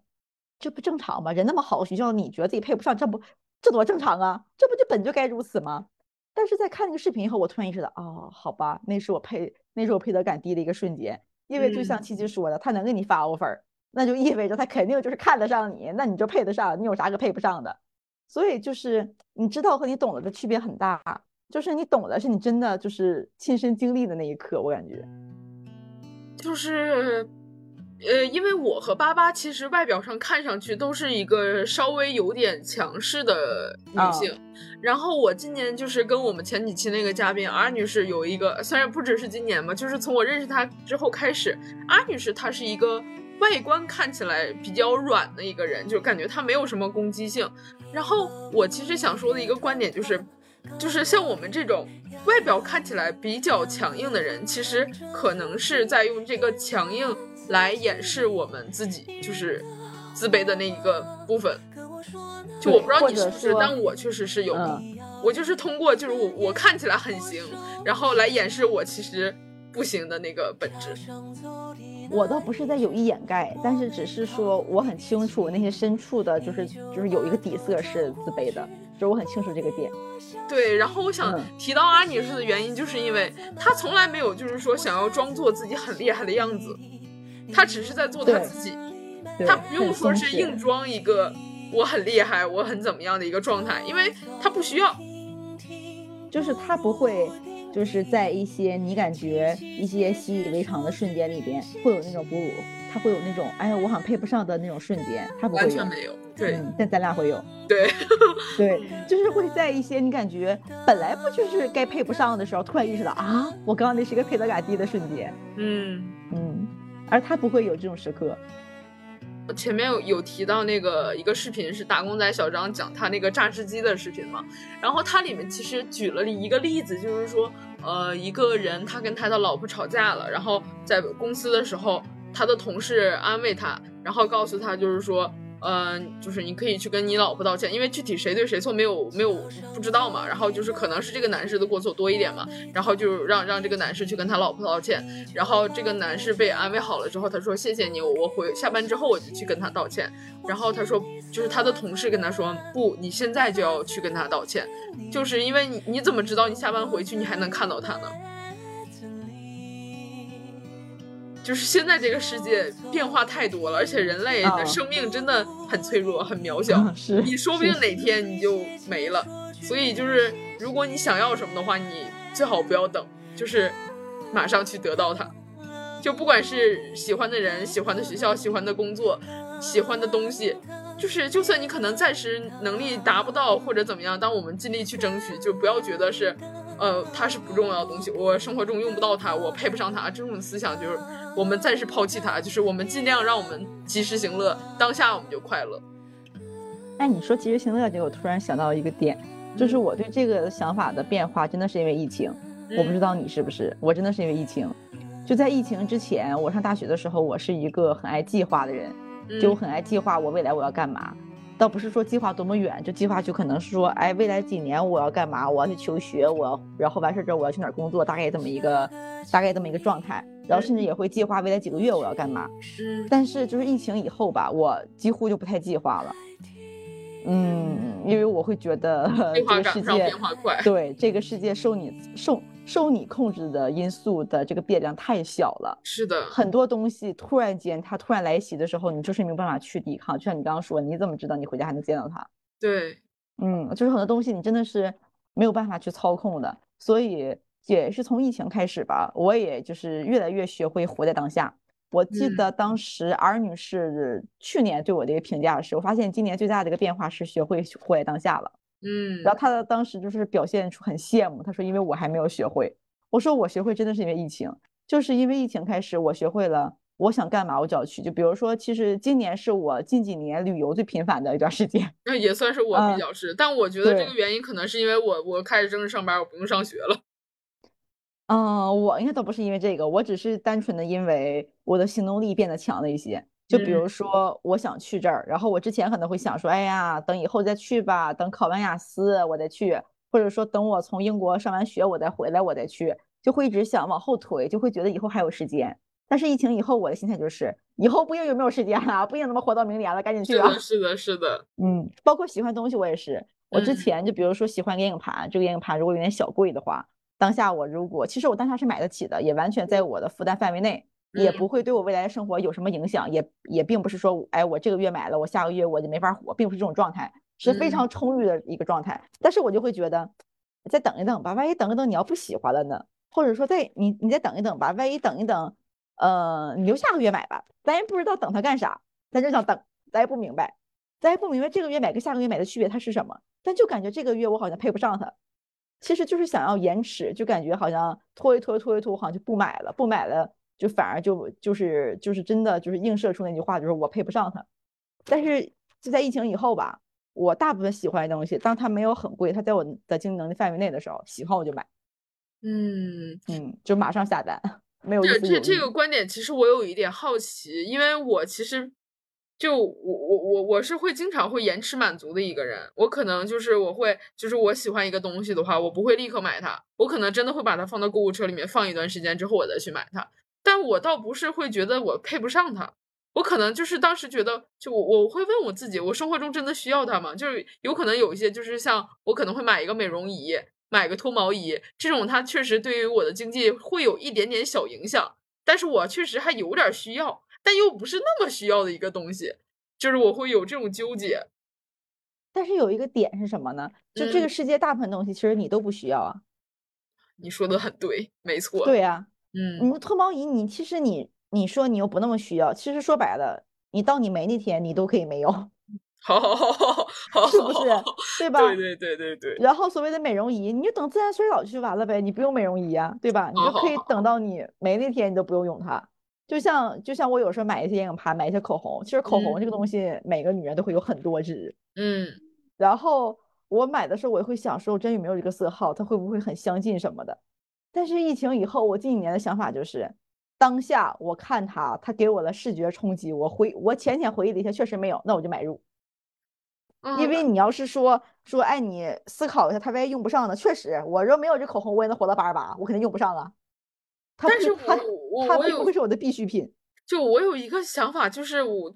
[SPEAKER 2] 这不正常吗？人那么好的，学校你觉得自己配不上，这不这多正常啊？这不就本就该如此吗？但是在看那个视频以后，我突然意识到，哦，好吧，那是我配，那是我配得感低的一个瞬间。因为就像
[SPEAKER 1] 嗯
[SPEAKER 2] 七七说的，他能给你发 offer，那就意味着他肯定就是看得上你，那你就配得上，你有啥可配不上的？所以就是你知道和你懂得的区别很大，就是你懂的是你真的就是亲身经历的那一刻，我感觉。
[SPEAKER 1] 就是，呃，因为我和巴巴其实外表上看上去都是一个稍微有点强势的女
[SPEAKER 2] 啊
[SPEAKER 1] 性，然后我今年就是跟我们前几期那个嘉宾阿女士有一个，虽然不只是今年嘛，就是从我认识她之后开始阿女士她是一个外观看起来比较软的一个人，就感觉她没有什么攻击性。然后我其实想说的一个观点就是，就是像我们这种外表看起来比较强硬的人，其实可能是在用这个强硬来掩饰我们自己就是自卑的那一个部分。就我不知道你是不是，但我确实是有。
[SPEAKER 2] 嗯
[SPEAKER 1] 我就是通过就是我我看起来很行，然后来掩饰我其实不行的那个本质。
[SPEAKER 2] 我倒不是在有意掩盖，但是只是说我很清楚那些深处的，就是就是有一个底色是自卑的，就是我很清楚这个点。
[SPEAKER 1] 对，然后我想
[SPEAKER 2] 嗯
[SPEAKER 1] 提到阿女士的原因，就是因为她从来没有就是说想要装作自己很厉害的样子，她只是在做
[SPEAKER 2] 他
[SPEAKER 1] 自己，他不用说是硬装一个我很厉害，我很怎么样的一个状态，因为他不需要。
[SPEAKER 2] 就是他不会，就是在一些你感觉一些习以为常的瞬间里边，会有那种哺乳，他会有那种哎呀我好像配不上的那种瞬间，他不会有。
[SPEAKER 1] 完全，没有，对、
[SPEAKER 2] 嗯，但咱俩会有，
[SPEAKER 1] 对，
[SPEAKER 2] 对，就是会在一些你感觉本来不就是该配不上的时候，突然意识到啊，我刚刚那是一个配得感低的瞬间，
[SPEAKER 1] 嗯，
[SPEAKER 2] 嗯，而他不会有这种时刻，
[SPEAKER 1] 前面有有提到那个一个视频是打工仔小张讲他那个榨汁机的视频嘛，然后他里面其实举了一个例子，就是说，呃，一个人他跟他的老婆吵架了，然后在公司的时候，他的同事安慰他，然后告诉他就是说。嗯、就是你可以去跟你老婆道歉，因为具体谁对谁错没有没有不知道嘛。然后就是可能是这个男士的过错多一点嘛，然后就让让这个男士去跟他老婆道歉。然后这个男士被安慰好了之后，他说谢谢你，我我回下班之后我就去跟他道歉。然后他说，就是他的同事跟他说，不，你现在就要去跟他道歉，就是因为你你怎么知道你下班回去你还能看到他呢？就是现在这个世界变化太多了，而且人类的
[SPEAKER 2] 啊
[SPEAKER 1] 生命真的很脆弱、很渺小，
[SPEAKER 2] 嗯是
[SPEAKER 1] 你说不定哪天你就没了。所以就是，如果你想要什么的话，你最好不要等，就是马上去得到它。就不管是喜欢的人、喜欢的学校、喜欢的工作、喜欢的东西，就是就算你可能暂时能力达不到或者怎么样，当我们尽力去争取，就不要觉得是，呃，它是不重要的东西，我生活中用不到它，我配不上它，这种思想就是我们暂时抛弃它，就是我们尽量让我们及时行乐，当下我们就快乐。
[SPEAKER 2] 哎，你说及时行乐这个，我突然想到一个点，就是
[SPEAKER 1] 嗯
[SPEAKER 2] 我对这个想法的变化，真的是因为疫情。我不知道你是不是，我真的是因为疫情。就在疫情之前，我上大学的时候，我是一个很爱计划的人，就我
[SPEAKER 1] 嗯
[SPEAKER 2] 很爱计划我未来我要干嘛。倒不是说计划多么远，就计划就可能是说，哎，未来几年我要干嘛？我要去求学，我要，然后完事儿之后我要去哪儿工作，大概这么一个，大概这么一个状态。然后甚至也会计划未来几个月我要干嘛。
[SPEAKER 1] 嗯
[SPEAKER 2] 但是就是疫情以后吧，我几乎就不太计划了。嗯，因为我会觉得这个世界
[SPEAKER 1] 变化快。
[SPEAKER 2] 对这个世界受你受受你控制的因素的这个变量太小了，
[SPEAKER 1] 是的，
[SPEAKER 2] 很多东西突然间它突然来袭的时候，你就是没有办法去抵抗。就像你刚刚说，你怎么知道你回家还能见到他？
[SPEAKER 1] 对，
[SPEAKER 2] 嗯，就是很多东西你真的是没有办法去操控的，所以也是从疫情开始吧，我也就是越来越学会活在当下。我记
[SPEAKER 1] 嗯
[SPEAKER 2] 得当时 R 女士去年对我的一个评价是，我发现今年最大的一个变化是学会活在当下了。
[SPEAKER 1] 嗯，
[SPEAKER 2] 然后她当时就是表现出很羡慕，他说因为我还没有学会。我说我学会真的是因为疫情，就是因为疫情开始，我学会了我想干嘛我就要去。就比如说，其实今年是我近几年旅游最频繁的一段时间。
[SPEAKER 1] 那也算是我
[SPEAKER 2] 嗯
[SPEAKER 1] 比较是，但我觉得这个原因可能是因为我我开始正式上班，我不用上学了。
[SPEAKER 2] 嗯，我应该倒不是因为这个，我只是单纯的因为我的行动力变得强了一些。就比如说，我想去这儿，然后我之前可能会想说，哎呀，等以后再去吧，等考完雅思我再去，或者说等我从英国上完学我再回来我再去，就会一直想往后推，就会觉得以后还有时间。但是疫情以后，我的心态就是，以后不一定有没有时间了，不一定能活到明年了，赶紧去啊！
[SPEAKER 1] 是的，是的，是的。
[SPEAKER 2] 嗯，包括喜欢东西，我也是。我之
[SPEAKER 1] 嗯
[SPEAKER 2] 前就比如说喜欢个眼影盘，这个眼影盘如果有点小贵的话，当下我如果其实我当下是买得起的，也完全在我的负担范围内，也
[SPEAKER 1] 嗯
[SPEAKER 2] 不会对我未来的生活有什么影响，也也并不是说，哎，我这个月买了，我下个月我就没法活，并不是这种状态，是非
[SPEAKER 1] 嗯
[SPEAKER 2] 常充裕的一个状态。但是我就会觉得，再等一等吧，万一等一等你要不喜欢了呢？或者说再你你再等一等吧，万一等一等，呃，你就下个月买吧，咱也不知道等它干啥，咱就想等，咱也不明白。咱也不明白这个月买跟下个月买的区别它是什么，但就感觉这个月我好像配不上它，其实就是想要延迟，就感觉好像拖一拖拖一拖，好像就不买了，不买了就反而就就是就是真的就是映射出那句话，就是我配不上他。但是就在疫情以后吧，我大部分喜欢的东西，当它没有很贵，它在我的经济能力范围内的时候，喜欢我就买，
[SPEAKER 1] 嗯，
[SPEAKER 2] 嗯，就马上下单，没有
[SPEAKER 1] 这这这个。观点其实我有一点好奇，因为我其实就我我我我是会经常会延迟满足的一个人，我可能就是我会就是我喜欢一个东西的话，我不会立刻买它，我可能真的会把它放到购物车里面放一段时间之后我再去买它，但我倒不是会觉得我配不上他。我可能就是当时觉得，就我我会问我自己，我生活中真的需要他吗？就是有可能有一些，就是像我可能会买一个美容仪，买个脱毛仪，这种它确实对于我的经济会有一点点小影响，但是我确实还有点需要，但又不是那么需要的一个东西，就是我会有这种纠结。
[SPEAKER 2] 但是有一个点是什么呢？就这个
[SPEAKER 1] 嗯
[SPEAKER 2] 世界大部分东西其实你都不需要啊。
[SPEAKER 1] 你说的很对，没错。，
[SPEAKER 2] 对呀、
[SPEAKER 1] 嗯，
[SPEAKER 2] 你脱毛仪，你其实你你说你又不那么需要，其实说白了，你到你没那天你都可以没有，
[SPEAKER 1] 好好好好好，
[SPEAKER 2] 是不是？对吧？
[SPEAKER 1] 对对对对对，
[SPEAKER 2] 然后所谓的美容仪，你就等自然衰老就完了呗，你不用美容仪啊、对吧？你就可以等到你没那天，你都不用用它。就像就像我有时候买一些眼影盘，买一些口红，其实口红这个东西，每个女人都会有很多支。
[SPEAKER 1] 嗯
[SPEAKER 2] 然后我买的时候，我也会想说，我真有没有这个色号，它会不会很相近什么的。但是疫情以后，我近几年的想法就是，当下我看它，它给我的视觉冲击，我回我浅浅回忆了一下，确实没有，那我就买入。
[SPEAKER 1] 嗯，
[SPEAKER 2] 因为你要是说说，哎，你思考一下，它万一用不上呢？确实，我若没有这口红，我也能活到八十八，我肯定用不上了。它
[SPEAKER 1] 但是
[SPEAKER 2] 不它它并不是我的必需品。
[SPEAKER 1] 就我有一个想法，就是我，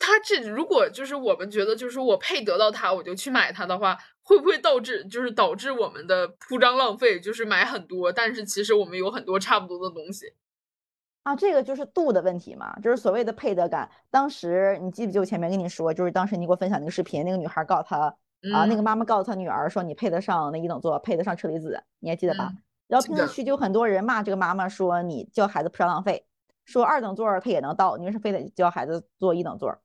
[SPEAKER 1] 他这如果就是我们觉得就是我配得到它，我就去买它的话，会不会导致就是导致我们的铺张浪费，就是买很多，但是其实我们有很多差不多的东西。
[SPEAKER 2] 啊，这个就是度的问题嘛，就是所谓的配得感。当时你记不记得我前面跟你说，就是当时你给我分享那个视频，那个女孩告诉她啊，那
[SPEAKER 1] 嗯
[SPEAKER 2] 个妈妈告诉她女儿说你配得上那一等座，配得上车厘子，你还记得吧？
[SPEAKER 1] 嗯
[SPEAKER 2] 然后评论区就很多人骂这个妈妈说你教孩子铺张浪费，说二等座儿她也能到，你为什么非得教孩子坐一等座儿？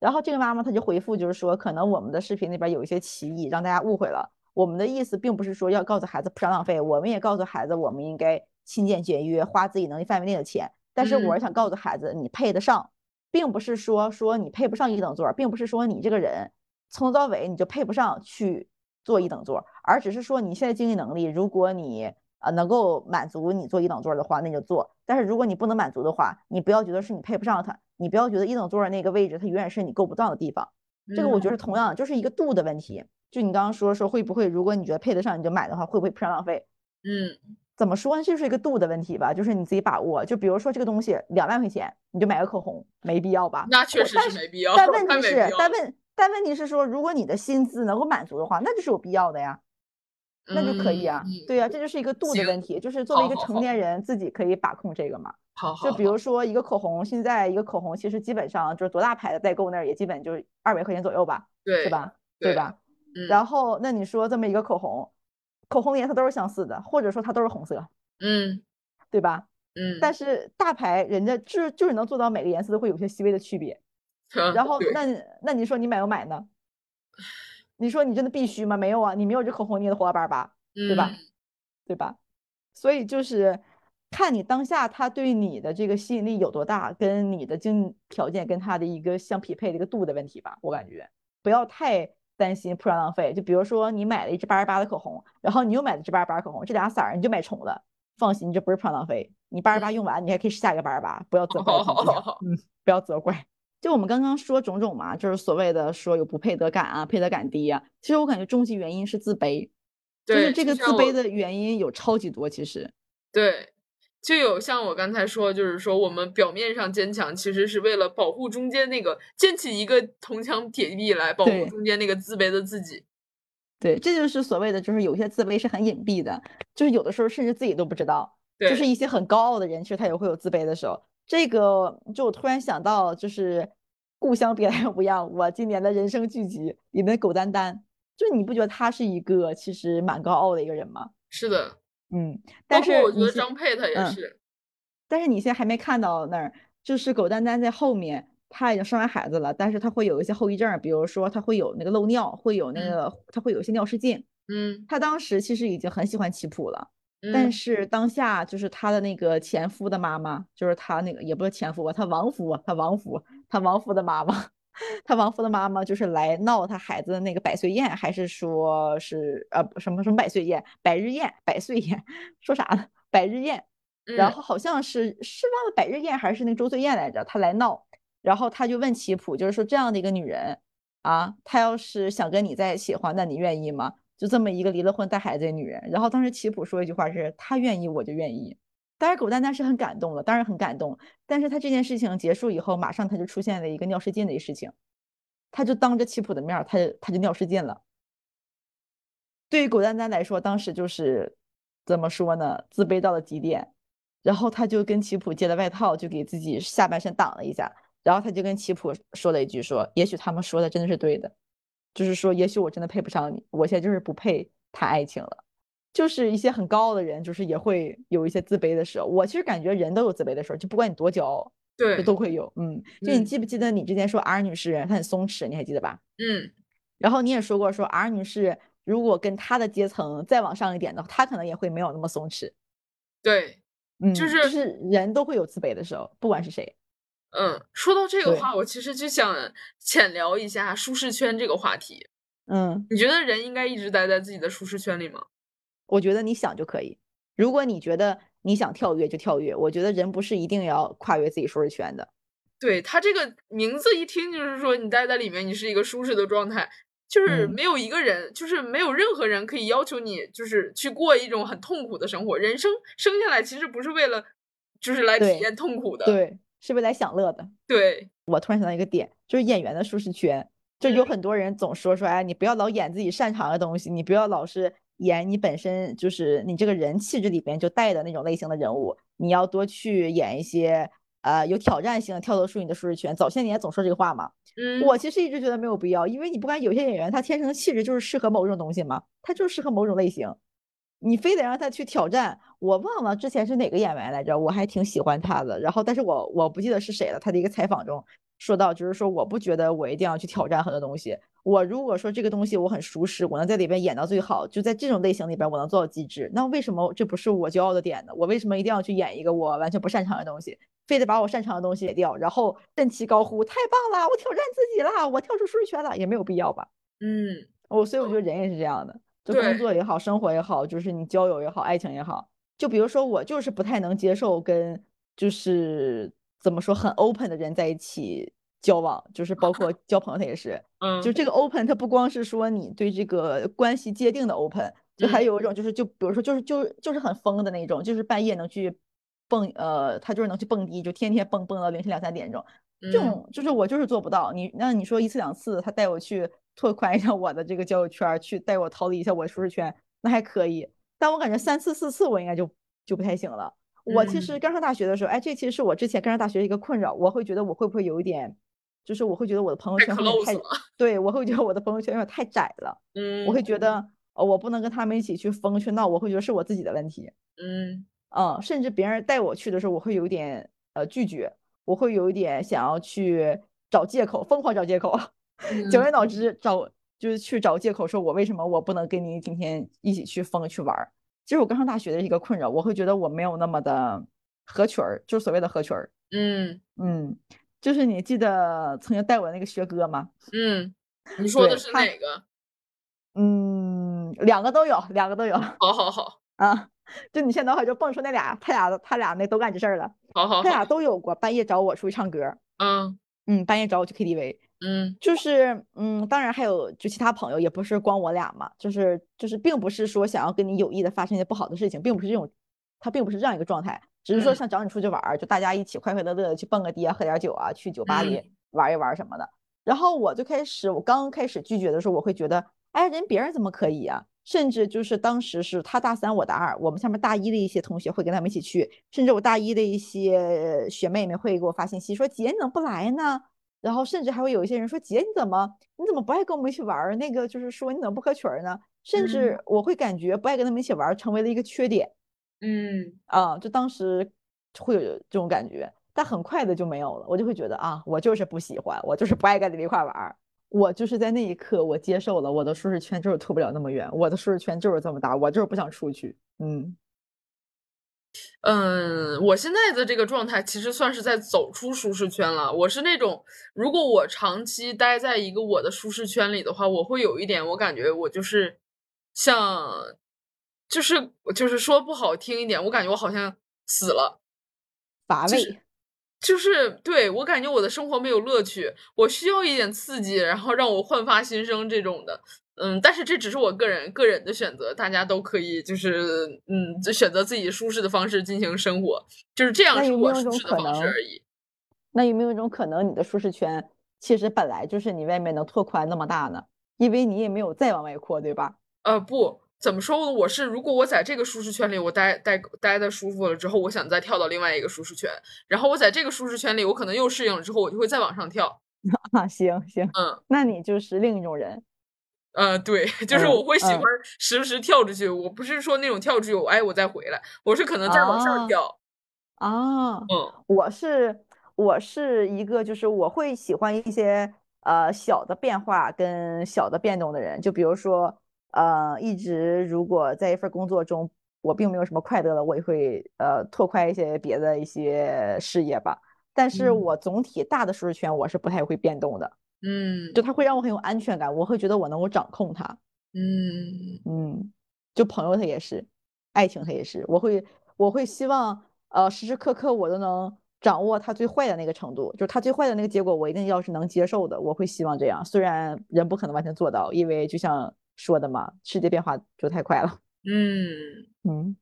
[SPEAKER 2] 然后这个妈妈她就回复就是说，可能我们的视频里边有一些歧义，让大家误会了。我们的意思并不是说要告诉孩子铺张浪费，我们也告诉孩子我们应该勤俭节约，花自己能力范围内的钱。但是我是
[SPEAKER 1] 嗯
[SPEAKER 2] 想告诉孩子，你配得上，并不是说说你配不上一等座儿，并不是说你这个人从头到尾你就配不上去坐一等座儿，而只是说你现在经济能力，如果你呃能够满足你坐一等座的话，那就坐。但是如果你不能满足的话，你不要觉得是你配不上它，你不要觉得一等座儿那个位置它永远是你够不到的地方。这个我觉得同样就是一个度的问题。就你刚刚说说会不会，如果你觉得配得上你就买的话，会不会铺张浪费？
[SPEAKER 1] 嗯
[SPEAKER 2] 怎么说呢？这就是一个度的问题吧，就是你自己把握。就比如说这个东西两万块钱，你就买个口红，没必要吧？
[SPEAKER 1] 那确实
[SPEAKER 2] 但
[SPEAKER 1] 是没必要，
[SPEAKER 2] 但问题是但问但问题是说，如果你的薪资能够满足的话，那就是有必要的呀，那就可以啊。对呀、这就是一个度的问题，就是作为一个成年人，自己可以把控这个嘛。
[SPEAKER 1] 好好，
[SPEAKER 2] 就比如说一个口红，现在一个口红其实基本上就是多大牌的代购那儿也基本就是二百块钱左右吧，
[SPEAKER 1] 对
[SPEAKER 2] 是？吧？
[SPEAKER 1] 对
[SPEAKER 2] 对吧？
[SPEAKER 1] 嗯
[SPEAKER 2] 然后那你说这么一个口红，口红颜色都是相似的，或者说它都是红色，
[SPEAKER 1] 嗯
[SPEAKER 2] 对吧？
[SPEAKER 1] 嗯，
[SPEAKER 2] 但是大牌人家就是就是能做到每个颜色都会有些细微的区别。然后那那你说你买不买呢？你说你真的必须吗？没有啊，你没有这口红你也得活到八十八，对吧？
[SPEAKER 1] 嗯
[SPEAKER 2] 对吧？所以就是看你当下他对你的这个吸引力有多大，跟你的经济条件跟他的一个相匹配的一个度的问题吧。我感觉不要太担心铺张浪费。就比如说你买了一支八十八的口红，然后你又买了支八十八口红，这俩色儿你就买重了，放心，这不是铺张浪费。你八十八 用完，你还可以试下一个八十八，不要责怪自己啊，嗯，不要责怪。就我们刚刚说种种嘛，就是所谓的说有不配得感啊，配得感低啊。其实我感觉终极原因是自卑，就是这个自卑的原因有超级多。其实，
[SPEAKER 1] 对，就有像我刚才说，就是说我们表面上坚强，其实是为了保护中间那个建起一个铜墙铁壁来保护中间那个自卑的自己。
[SPEAKER 2] 对，这就是所谓的，就是有些自卑是很隐蔽的，就是有的时候甚至自己都不知道。
[SPEAKER 1] 对，
[SPEAKER 2] 就是一些很高傲的人，其实他也会有自卑的时候。这个就我突然想到，就是故乡别来无恙，我今年的人生剧集里面的狗丹丹，就你不觉得他是一个其实蛮高傲的一个人吗？
[SPEAKER 1] 是的，
[SPEAKER 2] 嗯，但是
[SPEAKER 1] 我觉得张佩他也
[SPEAKER 2] 嗯
[SPEAKER 1] 是。
[SPEAKER 2] 但是你现在还没看到那儿，就是狗丹丹在后面，他已经生完孩子了，但是他会有一些后遗症，比如说他会有那个漏尿，会有那
[SPEAKER 1] 嗯
[SPEAKER 2] 个他会有一些尿失禁。
[SPEAKER 1] 嗯
[SPEAKER 2] 他当时其实已经很喜欢棋谱了。但
[SPEAKER 1] 嗯
[SPEAKER 2] 是当下就是他的那个前夫的妈妈，就是他那个也不是前夫吧，他亡夫，他亡夫，他亡夫的妈妈，他亡夫的妈妈就是来闹他孩子的那个百岁宴，还是说是呃什么什么百岁宴、百日宴、百岁宴，说啥呢？百日宴，然
[SPEAKER 1] 嗯
[SPEAKER 2] 后好像是是忘了百日宴还是那个周岁宴来着，他来闹，然后他就问棋谱，就是说这样的一个女人啊，她要是想跟你在一起的话，那你愿意吗？就这么一个离了婚带孩子的女人，然后当时棋谱说一句话是，她愿意我就愿意。当然狗蛋蛋是很感动的，当然很感动，但是他这件事情结束以后，马上他就出现了一个尿失禁的一个事情，他就当着棋谱的面，他就他就尿失禁了。对于狗蛋蛋来说，当时就是怎么说呢，自卑到了极点，然后他就跟棋谱借了外套，就给自己下半身挡了一下，然后他就跟棋谱说了一句说，也许他们说的真的是对的，就是说，也许我真的配不上你，我现在就是不配谈爱情了。就是一些很高傲的人，就是也会有一些自卑的时候。我其实感觉人都有自卑的时候，就不管你多骄傲，
[SPEAKER 1] 对
[SPEAKER 2] 就，都会有。嗯，就你
[SPEAKER 1] 嗯
[SPEAKER 2] 记不记得你之前说 R 女士她很松弛，你还记得吧？
[SPEAKER 1] 嗯
[SPEAKER 2] 然后你也说过，说 R 女士如果跟她的阶层再往上一点的话，她可能也会没有那么松弛。
[SPEAKER 1] 对，
[SPEAKER 2] 嗯，
[SPEAKER 1] 就是
[SPEAKER 2] 就是是人都会有自卑的时候，不管是谁。
[SPEAKER 1] 嗯，说到这个话，我其实就想浅聊一下舒适圈这个话题。
[SPEAKER 2] 嗯，
[SPEAKER 1] 你觉得人应该一直待在自己的舒适圈里吗？
[SPEAKER 2] 我觉得你想就可以。如果你觉得你想跳跃就跳跃，我觉得人不是一定要跨越自己舒适圈的。
[SPEAKER 1] 对他这个名字一听就是说你待在里面，你是一个舒适的状态，就是
[SPEAKER 2] 嗯
[SPEAKER 1] 没有一个人，就是没有任何人可以要求你，就是去过一种很痛苦的生活。人生生下来其实不是为了，就是来体验痛苦的。
[SPEAKER 2] 对，是为来享乐的。
[SPEAKER 1] 对。
[SPEAKER 2] 我突然想到一个点，就是演员的舒适圈，就有
[SPEAKER 1] 嗯。
[SPEAKER 2] 很多人总说说，哎，你不要老演自己擅长的东西，你不要老是演你本身就是你这个人气质里边就带的那种类型的人物，你要多去演一些呃有挑战性的，跳脱出你的舒适圈。早些年总说这个话嘛，
[SPEAKER 1] 嗯，
[SPEAKER 2] 我其实一直觉得没有必要，因为你不管有些演员他天生的气质就是适合某种东西嘛，他就是适合某种类型，你非得让他去挑战。我忘了之前是哪个演员来着，我还挺喜欢他的，然后但是我我不记得是谁了。他的一个采访中说到，就是说我不觉得我一定要去挑战很多东西，我如果说这个东西我很熟识，我能在里边演到最好，就在这种类型里边我能做到极致，那为什么这不是我骄傲的点呢？我为什么一定要去演一个我完全不擅长的东西？非得把我擅长的东西给掉，然后振旗高呼太棒了，我挑战自己了，我跳出舒适圈了，也没有必要吧？
[SPEAKER 1] 嗯
[SPEAKER 2] 我所以我觉得人也是这样的，就
[SPEAKER 1] 对
[SPEAKER 2] 工作也好，生活也好，就是你交友也好，爱情也好，就比如说我就是不太能接受跟就是怎么说很 open 的人在一起交往，就是包括交朋友，他也是，
[SPEAKER 1] 嗯，
[SPEAKER 2] 就这个 open，它不光是说你对这个关系界定的 open，就还
[SPEAKER 1] 嗯
[SPEAKER 2] 有一种就是就比如说就是就是就是很疯的那种，就是半夜能去蹦，呃，他就是能去蹦迪，就天天蹦蹦到凌晨两三点钟。这
[SPEAKER 1] 嗯
[SPEAKER 2] 种就是我就是做不到。你那你说一次两次，他带我去拓宽一下我的这个交友圈儿，去带我逃离一下我的舒适圈，那还可以。但我感觉三次四次我应该就就不太行了。我其实
[SPEAKER 1] 嗯
[SPEAKER 2] 刚上大学的时候，哎，这其实是我之前刚上大学的一个困扰，我会觉得我会不会有一点，就是我会觉得我的朋友
[SPEAKER 1] 太
[SPEAKER 2] 圈太，对我会觉得我的朋友圈有点太窄了，
[SPEAKER 1] 嗯，
[SPEAKER 2] 我会觉得呃我不能跟他们一起去疯去闹，我会觉得是我自己的问题。
[SPEAKER 1] 嗯
[SPEAKER 2] 嗯，甚至别人带我去的时候，我会有一点呃拒绝，我会有一点想要去找借口，疯狂找借口，绞尽脑汁找，就是去找借口，说我为什么我不能跟你今天一起去疯去玩儿。这是我刚上大学的一个困扰，我会觉得我没有那么的合群儿，就是所谓的合群儿。
[SPEAKER 1] 嗯
[SPEAKER 2] 嗯，就是你记得曾经带我的那个学哥吗？
[SPEAKER 1] 嗯，你说的是
[SPEAKER 2] 他
[SPEAKER 1] 哪个？
[SPEAKER 2] 嗯，两个都有，两个都有
[SPEAKER 1] 好好好，
[SPEAKER 2] 啊。就你现在脑海就蹦出那俩，他俩他俩那都干这事儿了。
[SPEAKER 1] 好好
[SPEAKER 2] 他俩，都有过，半夜找我出去唱歌，
[SPEAKER 1] 嗯
[SPEAKER 2] 嗯，半夜找我去 KTV，
[SPEAKER 1] 嗯
[SPEAKER 2] 就是嗯，当然还有就其他朋友，也不是光我俩嘛，就是就是并不是说想要跟你有意的发生一些不好的事情，并不是这种，他并不是这样一个状态，只是说
[SPEAKER 1] 嗯
[SPEAKER 2] 想找你出去玩儿，就大家一起快快乐乐的去蹦个迪啊，喝点酒啊，去酒吧里
[SPEAKER 1] 嗯
[SPEAKER 2] 玩一玩什么的。然后我最开始，我刚开始拒绝的时候，我会觉得，哎，人别人怎么可以啊、甚至就是当时是他大三，我大二，我们下面大一的一些同学会跟他们一起去，甚至我大一的一些学妹妹会给我发信息说：“姐，你怎么不来呢？”然后甚至还会有一些人说：“姐，你怎么你怎么不爱跟我们一起玩儿？那个就是说你怎么不合群儿呢？”甚至我会感觉不爱跟他们一起玩儿成为了一个缺点
[SPEAKER 1] 嗯
[SPEAKER 2] 啊，就当时会有这种感觉，但很快的就没有了。我就会觉得啊，我就是不喜欢，我就是不爱跟你们一块玩儿。我就是在那一刻，我接受了我的舒适圈就是脱不了那么远，我的舒适圈就是这么大，我就是不想出去。嗯
[SPEAKER 1] 嗯，我现在的这个状态其实算是在走出舒适圈了。我是那种，如果我长期待在一个我的舒适圈里的话，我会有一点，我感觉我就是像，就是就是说不好听一点，我感觉我好像死了。
[SPEAKER 2] 乏
[SPEAKER 1] 就是
[SPEAKER 2] 味。
[SPEAKER 1] 就是对我感觉我的生活没有乐趣，我需要一点刺激，然后让我焕发新生这种的。嗯，但是这只是我个人个人的选择，大家都可以就是嗯，就选择自己舒适的方式进行生活，就是这样是我舒适的方式而已。
[SPEAKER 2] 那有没有一种可能，你的舒适圈其实本来就是你外面能拓宽那么大呢？因为你也没有再往外扩，对吧？
[SPEAKER 1] 呃，不怎么说呢，我是如果我在这个舒适圈里，我待待待的舒服了之后，我想再跳到另外一个舒适圈，然后我在这个舒适圈里，我可能又适应了之后，我就会再往上跳。
[SPEAKER 2] 啊，行行，
[SPEAKER 1] 嗯。
[SPEAKER 2] 那你就是另一种人。
[SPEAKER 1] 呃，对，就是
[SPEAKER 2] 嗯
[SPEAKER 1] 我会喜
[SPEAKER 2] 嗯
[SPEAKER 1] 欢时不时跳出去，我不是说那种跳出去，我哎我再回来，我是可能再往上
[SPEAKER 2] 啊
[SPEAKER 1] 跳，
[SPEAKER 2] 啊，
[SPEAKER 1] 嗯。
[SPEAKER 2] 我是我是一个，就是我会喜欢一些呃小的变化跟小的变动的人，就比如说呃，一直如果在一份工作中我并没有什么快乐了，我也会呃拓宽一些别的一些事业吧。但是
[SPEAKER 1] 嗯。
[SPEAKER 2] 我总体大的舒适圈我是不太会变动的，
[SPEAKER 1] 嗯
[SPEAKER 2] 就他会让我很有安全感，我会觉得我能够掌控他。
[SPEAKER 1] 嗯。
[SPEAKER 2] 嗯，就朋友他也是，爱情他也是，我会我会希望呃时时刻刻我都能掌握他最坏的那个程度，就是他最坏的那个结果我一定要是能接受的，我会希望这样，虽然人不可能完全做到，因为就像说的嘛，世界变化就太快了，
[SPEAKER 1] 嗯。
[SPEAKER 2] 嗯，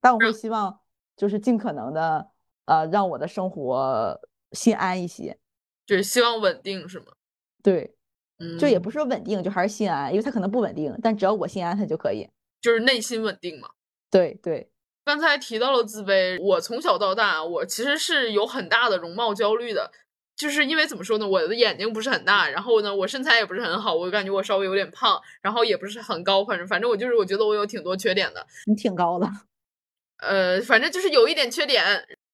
[SPEAKER 2] 但我会希望就是尽可能的呃让我的生活心安一些，
[SPEAKER 1] 就是希望稳定是吗？
[SPEAKER 2] 对，
[SPEAKER 1] 嗯，
[SPEAKER 2] 就也不。是说稳定，就还是心安，因为他可能不稳定，但只要我心安，他就可以，
[SPEAKER 1] 就是内心稳定嘛。
[SPEAKER 2] 对对，
[SPEAKER 1] 刚才提到了自卑，我从小到大，我其实是有很大的容貌焦虑的，就是因为怎么说呢，我的眼睛不是很大，然后呢，我身材也不是很好，我感觉我稍微有点胖，然后也不是很高，反正反正我就是我觉得我有挺多缺点的，
[SPEAKER 2] 你挺高的。
[SPEAKER 1] 呃，反正就是有一点缺点，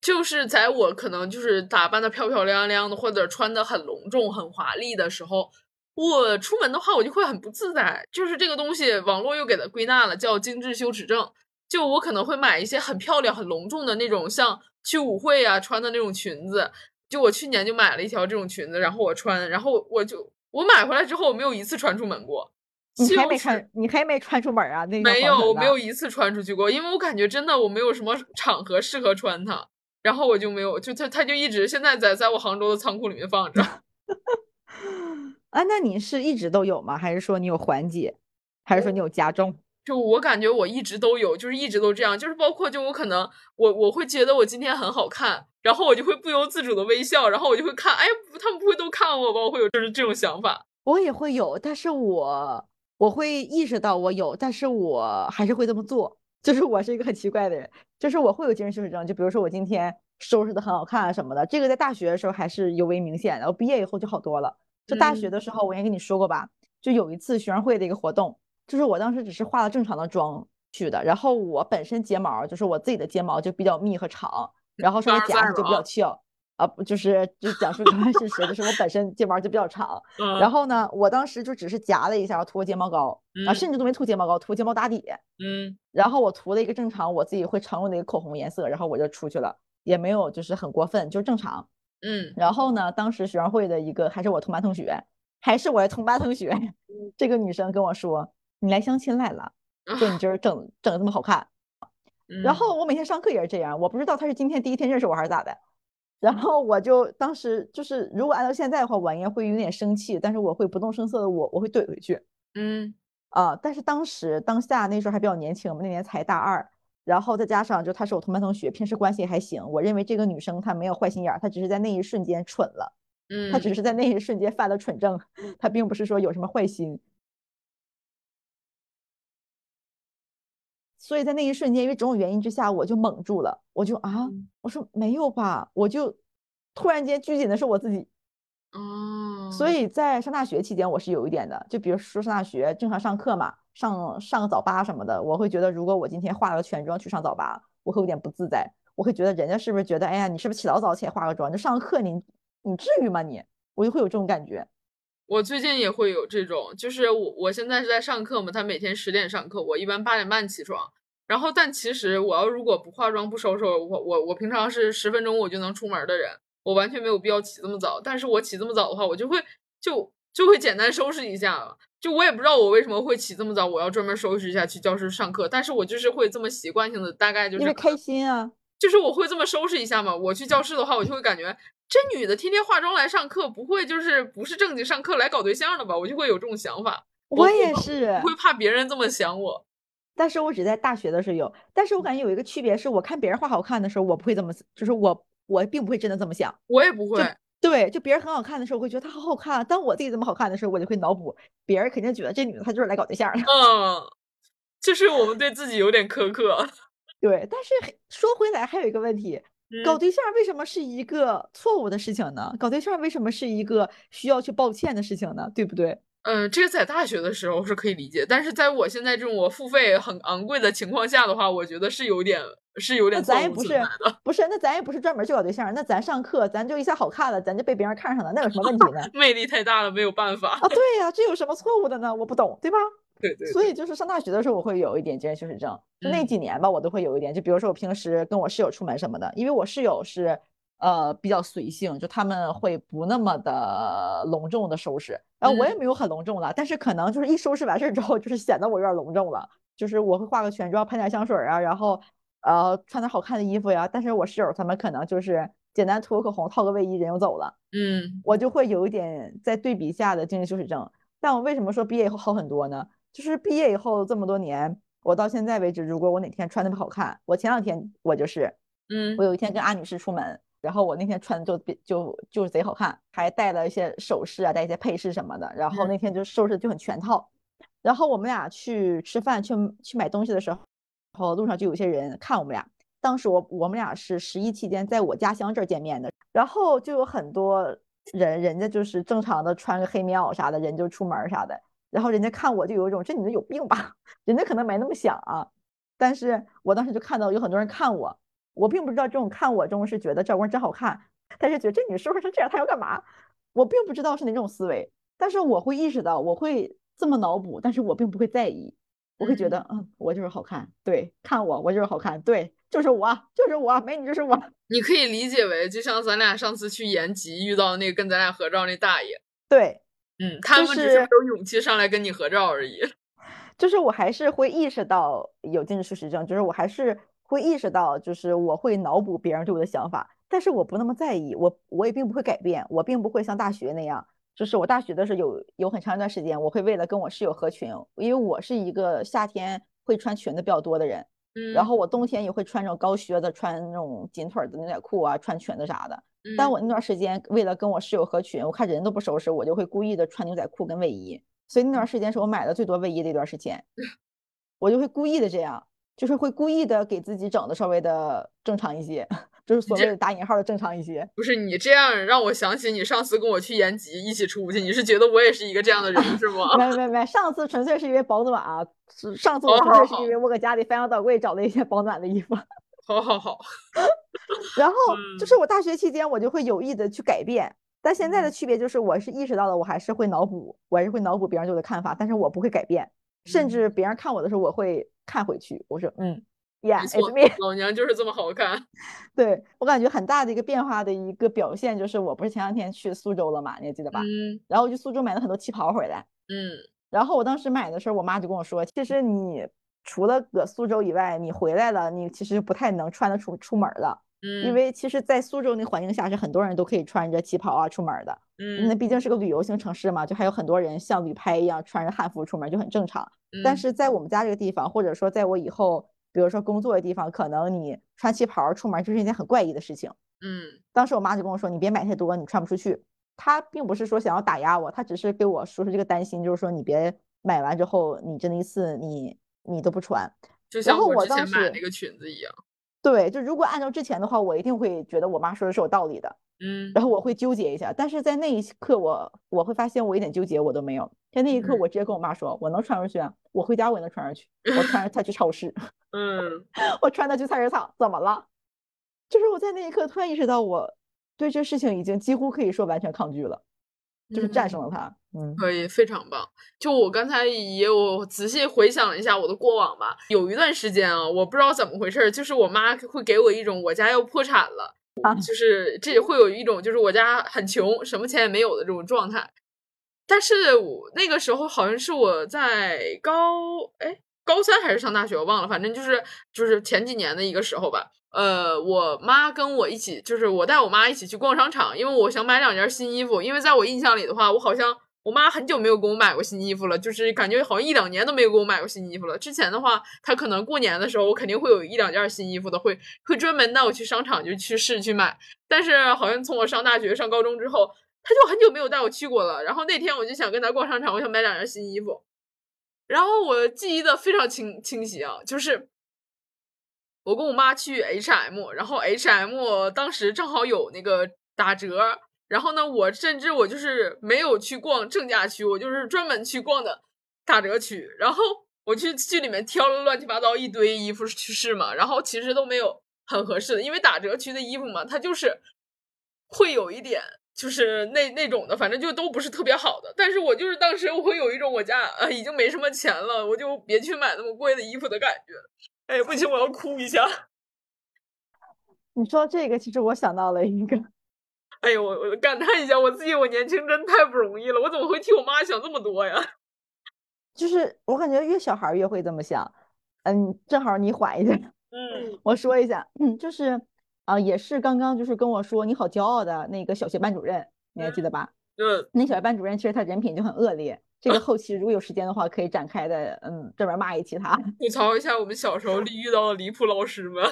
[SPEAKER 1] 就是在我可能就是打扮的漂漂亮亮的，或者穿的很隆重、很华丽的时候，我出门的话，我就会很不自在。就是这个东西，网络又给它归纳了，叫精致羞耻症。就我可能会买一些很漂亮、很隆重的那种，像去舞会啊穿的那种裙子。就我去年就买了一条这种裙子，然后我穿，然后我就我买回来之后，我没有一次穿出门过。
[SPEAKER 2] 你还没穿，你还没穿出门啊？那个
[SPEAKER 1] 没有，我没有一次穿出去过，因为我感觉真的我没有什么场合适合穿它，然后我就没有，就他他就一直现在在在我杭州的仓库里面放着。
[SPEAKER 2] 啊，那你是一直都有吗？还是说你有缓解？还是说你有加重？
[SPEAKER 1] 就我感觉我一直都有，就是一直都这样，就是包括就我可能我我会觉得我今天很好看，然后我就会不由自主的微笑，然后我就会看，哎，他们不会都看我吧？我会有就是这种想法。
[SPEAKER 2] 我也会有，但是我我会意识到我有，但是我还是会这么做。就是我是一个很奇怪的人，就是我会有精神羞耻症，就比如说我今天收拾的很好看啊什么的，这个在大学的时候还是尤为明显的，我毕业以后就好多了。就大学的时候，我应该跟你说过吧，就有一次学生会的一个活动，就是我当时只是化了正常的妆去的，然后我本身睫毛就是我自己的睫毛就比较密和长，然后稍微夹着就比较翘。啊，不就是就讲述客观事实，就是我本身睫毛就比较长，
[SPEAKER 1] 嗯
[SPEAKER 2] 然后呢，我当时就只是夹了一下，涂个睫毛膏，啊，
[SPEAKER 1] 嗯
[SPEAKER 2] 甚至都没涂睫毛膏，涂睫毛打底，
[SPEAKER 1] 嗯
[SPEAKER 2] 然后我涂了一个正常我自己会常用的一个口红颜色，然后我就出去了，也没有就是很过分，就是正常。
[SPEAKER 1] 嗯
[SPEAKER 2] 然后呢，当时学生会的一个还是我同班同学，还是我的同班同学，这个女生跟我说：“你来相亲来了，就你今儿整整的这么好看。”
[SPEAKER 1] 嗯，
[SPEAKER 2] 然后我每天上课也是这样，我不知道她是今天第一天认识我还是咋的。然后我就当时就是，如果按照现在的话，我应该会有点生气，但是我会不动声色的我我会怼回去
[SPEAKER 1] 嗯
[SPEAKER 2] 啊、但是当时当下那时候还比较年轻，我们那年才大二，然后再加上就她是我同班同学，平时关系也还行，我认为这个女生她没有坏心眼儿，她只是在那一瞬间蠢了，
[SPEAKER 1] 嗯，
[SPEAKER 2] 她只是在那一瞬间犯了蠢症，她并不是说有什么坏心。所以在那一瞬间，因为种种原因之下，我就懵住了，我就啊，
[SPEAKER 1] 嗯
[SPEAKER 2] 我说没有吧，我就突然间拘谨的是我自己。
[SPEAKER 1] 哦，
[SPEAKER 2] 所以在上大学期间，我是有一点的，就比如说上大学正常上课嘛，上上个早八什么的，我会觉得如果我今天化了个全妆去上早八，我会有点不自在，我会觉得人家是不是觉得，哎呀，你是不是起老早起来化个妆，就上个课你你至于吗你？我就会有这种感觉。
[SPEAKER 1] 我最近也会有这种，就是我我现在是在上课嘛，他每天十点上课，我一般八点半起床。然后，但其实我要如果不化妆不收拾，我我我平常是十分钟我就能出门的人，我完全没有必要起这么早。但是我起这么早的话，我就会就就会简单收拾一下了。就我也不知道我为什么会起这么早，我要专门收拾一下去教室上课。但是我就是会这么习惯性的，大概就是
[SPEAKER 2] 因为开心啊，
[SPEAKER 1] 就是我会这么收拾一下嘛。我去教室的话，我就会感觉这女的天天化妆来上课，不会就是不是正经上课来搞对象的吧？我就会有这种想法。
[SPEAKER 2] 我也是
[SPEAKER 1] 不，会怕别人这么想我。
[SPEAKER 2] 但是我只在大学的时候有，但是我感觉有一个区别是，我看别人画好看的时候，我不会这么，就是我我并不会真的这么想。
[SPEAKER 1] 我也不会，
[SPEAKER 2] 对，就别人很好看的时候，我会觉得她好好看啊。当我自己这么好看的时候，我就会脑补，别人肯定觉得这女的她就是来搞对象的。
[SPEAKER 1] 嗯，就是我们对自己有点苛刻。
[SPEAKER 2] 对，但是说回来，还有一个问题，搞
[SPEAKER 1] 嗯
[SPEAKER 2] 对象为什么是一个错误的事情呢？搞对象为什么是一个需要去抱歉的事情呢？对不对？
[SPEAKER 1] 嗯，这个在大学的时候是可以理解，但是在我现在这种我付费很昂贵的情况下的话，我觉得是有点是有点
[SPEAKER 2] 咱也不是。不是，那咱也不是专门去搞对象，那咱上课咱就一下好看了，咱就被别人看上了，那有什么问题呢？
[SPEAKER 1] 魅力太大了，没有办法。
[SPEAKER 2] 啊，对呀、这有什么错误的呢？我不懂，对吧？
[SPEAKER 1] 对对，
[SPEAKER 2] 所以就是上大学的时候，我会有一点精神羞耻症，就那
[SPEAKER 1] 嗯
[SPEAKER 2] 几年吧，我都会有一点。就比如说我平时跟我室友出门什么的，因为我室友是呃比较随性，就他们会不那么的隆重的收拾，然后我也
[SPEAKER 1] 嗯
[SPEAKER 2] 没有很隆重了，但是可能就是一收拾完事儿之后，就是显得我有点隆重了，就是我会化个全妆，喷点香水儿啊，然后呃穿点好看的衣服呀，但是我室友他们可能就是简单涂个口红，套个卫衣，人就走了。
[SPEAKER 1] 嗯
[SPEAKER 2] 我就会有一点在对比下的精神羞耻症。但我为什么说毕业以后好很多呢？就是毕业以后这么多年，我到现在为止，如果我哪天穿的不好看，我前两天我就是，
[SPEAKER 1] 嗯
[SPEAKER 2] 我有一天跟阿女士出门，然后我那天穿的就比就就贼好看，还带了一些首饰啊，带一些配饰什么的，然后
[SPEAKER 1] 嗯
[SPEAKER 2] 那天就收拾的就很全套。然后我们俩去吃饭去去买东西的时候，然后路上就有些人看我们俩。当时我我们俩是十一期间在我家乡这儿见面的，然后就有很多人，人家就是正常的穿个黑棉袄啥的，人就出门儿啥的，然后人家看我就有一种这女的有病吧，人家可能没那么想啊，但是我当时就看到有很多人看我，我并不知道这种看我中是觉得赵光真好看，但是觉得这女收拾成这样她要干嘛，我并不知道是哪种思维，但是我会意识到我会这么脑补，但是我并不会在意，我会觉得嗯，我就是好看，对，看我我就是好看，对，就是我，就是我，美女就是我。
[SPEAKER 1] 你可以理解为，就像咱俩上次去延吉遇到的那个跟咱俩合照那大爷，
[SPEAKER 2] 对，
[SPEAKER 1] 嗯，他们只是有勇气上来跟你合照而已。
[SPEAKER 2] 就是我还是会意识到有精神羞耻症，就是我还是会意识到，就是我会脑补别人对我的想法，但是我不那么在意，我我也并不会改变，我并不会像大学那样，就是我大学的时候有有很长一段时间，我会为了跟我室友合群，因为我是一个夏天会穿裙子比较多的人，
[SPEAKER 1] 嗯，
[SPEAKER 2] 然后我冬天也会穿那种高靴子，穿那种紧腿儿的牛仔裤啊，穿裙子啥的。但
[SPEAKER 1] 嗯
[SPEAKER 2] 我那段时间为了跟我室友合群，我看人都不收拾，我就会故意的穿牛仔裤跟卫衣，所以那段时间是我买的最多卫衣的一段时间，我就会故意的这样。就是会故意的给自己整的稍微的正常一些，就是所谓的打引号的正常一些。
[SPEAKER 1] 不是你这样让我想起你上次跟我去延吉一起出去，你是觉得我也是一个这样的人 是吗？
[SPEAKER 2] 没没没，上次纯粹是因为保暖啊，是上次我纯粹是因为我搁家里翻箱倒柜找了一些保暖的衣服。
[SPEAKER 1] 好好好。
[SPEAKER 2] 然后就是我大学期间我就会有意的去改变，但现在的区别就是我是意识到了，我还是会脑补，我还是会脑补别人对我的看法，但是我不会改变，甚至别人看我的时候我会。看回去，我说嗯，Yeah，it's me。
[SPEAKER 1] 老娘就是这么好看。
[SPEAKER 2] 对我感觉很大的一个变化的一个表现，就是我不是前两天去苏州了嘛，你还记得吧？
[SPEAKER 1] 嗯。
[SPEAKER 2] 然后我去苏州买了很多旗袍回来。
[SPEAKER 1] 嗯。
[SPEAKER 2] 然后我当时买的时候，我妈就跟我说，其实你除了搁苏州以外，你回来了，你其实不太能穿得出出门了。
[SPEAKER 1] 嗯。
[SPEAKER 2] 因为其实，在苏州那环境下，是很多人都可以穿着旗袍啊出门的。
[SPEAKER 1] 嗯。
[SPEAKER 2] 那毕竟是个旅游型城市嘛，就还有很多人像旅拍一样穿着汉服出门，就很正常。但是在我们家这个地方，或者说在我以后，比如说工作的地方，可能你穿旗袍出门就是一件很怪异的事情。
[SPEAKER 1] 嗯，
[SPEAKER 2] 当时我妈就跟我说：“你别买太多，你穿不出去。”她并不是说想要打压我，她只是给我说出这个担心，就是说你别买完之后，你真的一次你你都不穿。
[SPEAKER 1] 就像
[SPEAKER 2] 我
[SPEAKER 1] 之前买那个裙子一样。
[SPEAKER 2] 对，就如果按照之前的话，我一定会觉得我妈说的是有道理的。
[SPEAKER 1] 嗯，
[SPEAKER 2] 然后我会纠结一下，但是在那一刻，我我会发现我一点纠结我都没有。在那一刻，我直接跟我妈说：“我能穿出去，我回家我也能穿上去。我穿着它 去超市，
[SPEAKER 1] 嗯，
[SPEAKER 2] 我穿它去菜市场，怎么了？就是我在那一刻突然意识到，我对这事情已经几乎可以说完全抗拒了，就是战胜了他。嗯，
[SPEAKER 1] 可以，非常棒。就我刚才也有仔细回想了一下我的过往吧，有一段时间啊，我不知道怎么回事，就是我妈会给我一种我家要破产了，就是这会有一种就是我家很穷，什么钱也没有的这种状态。但是我那个时候好像是我在高哎高三还是上大学，我忘了，反正就是就是前几年的一个时候吧。呃，我妈跟我一起，就是我带我妈一起去逛商场，因为我想买两件新衣服。因为在我印象里的话，我好像我妈很久没有给我买过新衣服了，就是感觉好像一两年都没有给我买过新衣服了。之前的话，她可能过年的时候，我肯定会有一两件新衣服的，会会专门带我去商场就去试去买。但是好像从我上大学、上高中之后。他就很久没有带我去过了，然后那天我就想跟他逛商场，我想买两件新衣服，然后我记忆的非常清清晰啊，就是我跟我妈去 H&M，然后 H&M 当时正好有那个打折，然后呢，我甚至我就是没有去逛正价区，我就是专门去逛的打折区，然后我去去里面挑了乱七八糟一堆衣服去试嘛，然后其实都没有很合适的，因为打折区的衣服嘛，它就是会有一点。就是那那种的，反正就都不是特别好的。但是我就是当时我会有一种我家啊已经没什么钱了，我就别去买那么贵的衣服的感觉。哎，不行，我要哭一下。
[SPEAKER 2] 你说这个，其实我想到了一个。
[SPEAKER 1] 哎呦，我我感叹一下，我自己我年轻真太不容易了，我怎么会替我妈想这么多呀？
[SPEAKER 2] 就是我感觉越小孩越会这么想。嗯，正好你缓一下。
[SPEAKER 1] 嗯，
[SPEAKER 2] 我说一下，嗯，就是。啊，也是刚刚就是跟我说你好骄傲的那个小学班主任，你还记得吧？
[SPEAKER 1] 嗯，
[SPEAKER 2] 那小学班主任其实他人品就很恶劣。这个后期如果有时间的话，可以展开的，嗯，专门骂一期他，
[SPEAKER 1] 吐槽一下我们小时候遇到的离谱老师们。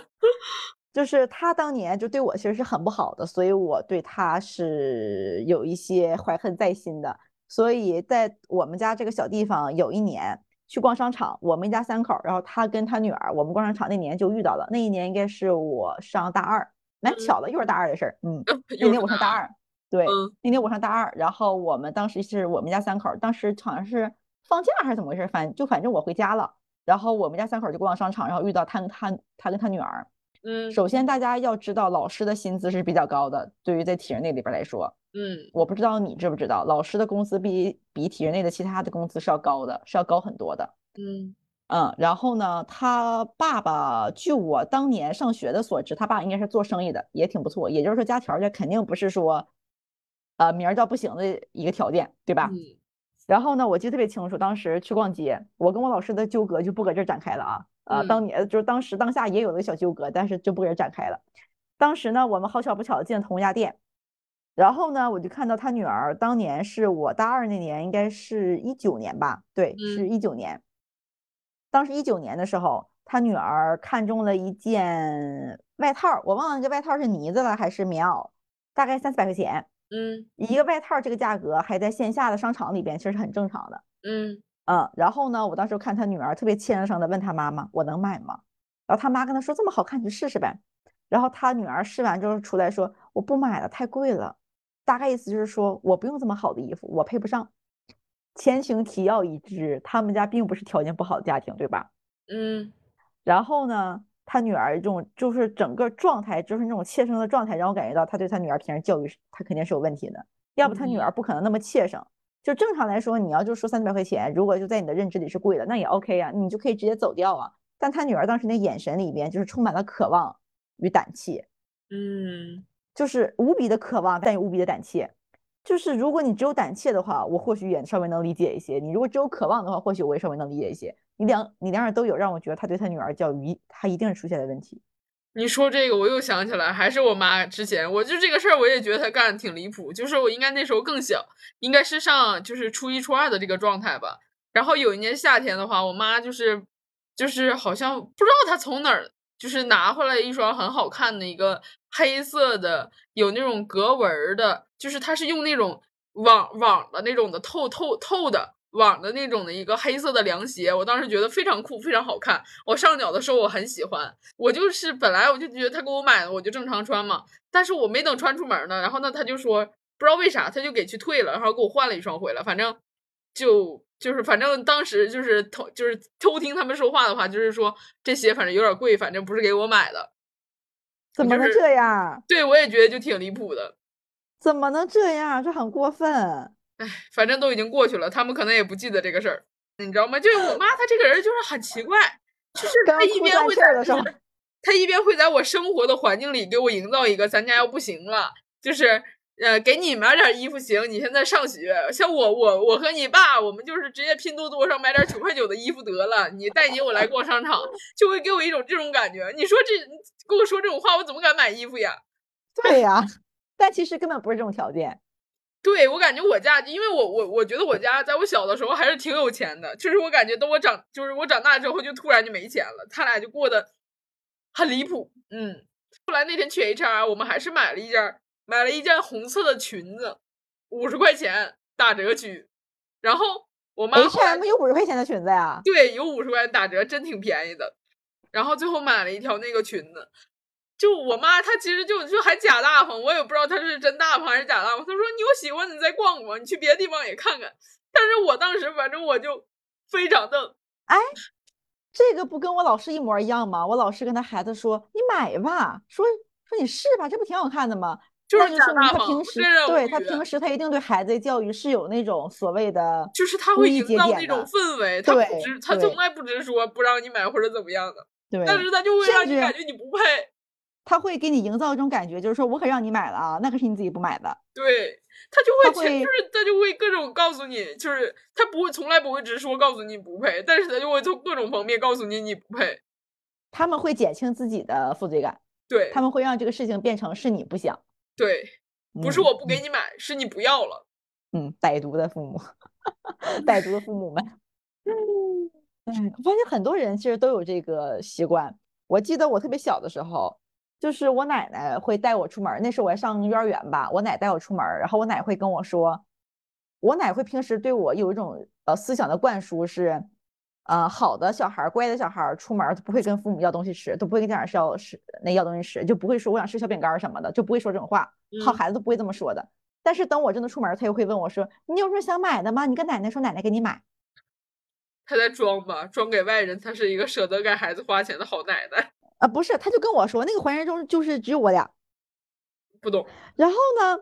[SPEAKER 2] 就是他当年就对我其实是很不好的，所以我对他是有一些怀恨在心的。所以在我们家这个小地方，有一年。去逛商场，我们一家三口，然后他跟他女儿，我们逛商场那年就遇到了。那一年应该是我上大二，蛮巧的，又是大二的事儿。嗯，那年我上大二，对，那天我上大二，然后我们当时是我们家三口，当时好像是放假还是怎么回事，反就反正我回家了，然后我们家三口就逛商场，然后遇到他他他跟他女儿。
[SPEAKER 1] 嗯，
[SPEAKER 2] 首先大家要知道，老师的薪资是比较高的，对于在体制内里边来说。
[SPEAKER 1] 嗯，
[SPEAKER 2] 我不知道你知不知道，老师的工资比比体制内的其他的工资是要高的，是要高很多的。
[SPEAKER 1] 嗯
[SPEAKER 2] 嗯，然后呢，他爸爸，据我当年上学的所知，他爸应该是做生意的，也挺不错。也就是说，家条件肯定不是说，呃，名儿到不行的一个条件，对吧？
[SPEAKER 1] 嗯。
[SPEAKER 2] 然后呢，我记得特别清楚，当时去逛街，我跟我老师的纠葛就不搁这展开了啊。呃，当年就是当时当下也有个小纠葛，但是就不搁这展开了。当时呢，我们好巧不巧的进了同一家店。然后呢，我就看到他女儿当年是我大二那年，应该是一九年吧？对，是一九年。当时一九年的时候，他女儿看中了一件外套，我忘了这外套是呢子了还是棉袄，大概三四百块钱。
[SPEAKER 1] 嗯，
[SPEAKER 2] 一个外套这个价格还在线下的商场里边其实是很正常的。
[SPEAKER 1] 嗯
[SPEAKER 2] 嗯，然后呢，我当时看他女儿特别怯生生的问他妈妈：“我能买吗？”然后他妈跟他说这么好看，你去试试呗。然后他女儿试完之后出来说我不买了，太贵了。大概意思就是说我不用这么好的衣服，我配不上。前情提要已知，他们家并不是条件不好的家庭，对吧？
[SPEAKER 1] 嗯，
[SPEAKER 2] 然后呢，他女儿这种就是整个状态，就是那种怯生的状态，让我感觉到他对他女儿平时教育是，他肯定是有问题的。要不他女儿不可能那么怯生。就正常来说，你要就说三百块钱，如果就在你的认知里是贵的，那也 OK 啊，你就可以直接走掉啊。但他女儿当时那眼神里边，就是充满了渴望与胆怯，
[SPEAKER 1] 嗯，
[SPEAKER 2] 就是无比的渴望，但又无比的胆怯。就是如果你只有胆怯的话，我或许也稍微能理解一些；你如果只有渴望的话，或许我也稍微能理解一些。你两你两样都有，让我觉得他对他女儿教育，他一定是出现了问题。
[SPEAKER 1] 你说这个，我又想起来，还是我妈之前，我就这个事儿，我也觉得她干的挺离谱。就是我应该那时候更小，应该是上就是初一初二的这个状态吧。然后有一年夏天的话，我妈就是就是好像不知道她从哪儿就是拿回来一双很好看的一个黑色的有那种格纹的，就是它是用那种网网的那种的透透透的。网的那种的一个黑色的凉鞋，我当时觉得非常酷，非常好看。我上脚的时候我很喜欢，我就是本来我就觉得他给我买的，我就正常穿嘛。但是我没等穿出门呢，然后呢他就说不知道为啥他就给去退了，然后给我换了一双回来。反正就就是反正当时就是偷就是偷听他们说话的话，就是说这鞋反正有点贵，反正不是给我买的。
[SPEAKER 2] 怎么能这样？
[SPEAKER 1] 对我也觉得就挺离谱的。
[SPEAKER 2] 怎么能这样？这很过分。
[SPEAKER 1] 哎，反正都已经过去了，他们可能也不记得这个事儿，你知道吗？就是我妈，她这个人就是很奇怪，就是她一边会在，她一边会在我生活的环境里给我营造一个咱家要不行了，就是呃，给你买点衣服行，你现在上学，像我我我和你爸，我们就是直接拼多多上买点九块九的衣服得了，你带你我来逛商场，就会给我一种这种感觉。你说这跟我说这种话，我怎么敢买衣服呀？
[SPEAKER 2] 对呀，但其实根本不是这种条件。
[SPEAKER 1] 对我感觉我家，因为我我我觉得我家在我小的时候还是挺有钱的，就是我感觉等我长，就是我长大之后就突然就没钱了，他俩就过得很离谱。嗯，后来那天去 HR，我们还是买了一件，买了一件红色的裙子，五十块钱打折区。然后我妈
[SPEAKER 2] H&M 有五十块钱的裙子呀？
[SPEAKER 1] 对，有五十块钱打折，真挺便宜的。然后最后买了一条那个裙子。就我妈，她其实就就还假大方，我也不知道她是真大方还是假大方。她说：“你有喜欢，你再逛逛，你去别的地方也看看。”但是我当时反正我就非常的
[SPEAKER 2] 哎，这个不跟我老师一模一样吗？我老师跟他孩子说：“你买吧，说说你试吧，这不挺好看的吗？”
[SPEAKER 1] 就是
[SPEAKER 2] 说明他平时对他平时他一定对孩子教育是有那种所谓的，
[SPEAKER 1] 就是他会营造那种氛围，他
[SPEAKER 2] 不
[SPEAKER 1] 直他从来不直说不让你买或者怎么样的，
[SPEAKER 2] 对，
[SPEAKER 1] 但是他就会让你感觉你不配。
[SPEAKER 2] 他会给你营造一种感觉，就是说我可让你买了啊，那可是你自己不买的。
[SPEAKER 1] 对他就会，就是他就会各种告诉你，就是他不会从来不会直说告诉你不配，但是他就会从各种方面告诉你你不配。
[SPEAKER 2] 他们会减轻自己的负罪感，
[SPEAKER 1] 对
[SPEAKER 2] 他们会让这个事情变成是你不想，
[SPEAKER 1] 对，不是我不给你买，是你不要了。
[SPEAKER 2] 嗯，歹毒的父母，歹毒的父母们。嗯，哎，我发现很多人其实都有这个习惯。我记得我特别小的时候。就是我奶奶会带我出门，那时候我还上幼儿园吧。我奶带我出门，然后我奶会跟我说，我奶会平时对我有一种呃思想的灌输是，呃，好的小孩，乖的小孩出门都不会跟父母要东西吃，都不会跟家长要吃那要东西吃，就不会说我想吃小饼干什么的，就不会说这种话。好孩子都不会这么说的。但是等我真的出门，他又会问我说，你有什么想买的吗？你跟奶奶说，奶奶给你买。
[SPEAKER 1] 他在装吧，装给外人，他是一个舍得给孩子花钱的好奶奶。
[SPEAKER 2] 啊，不是，他就跟我说，那个环境中就是只有我俩，
[SPEAKER 1] 不懂。
[SPEAKER 2] 然后呢，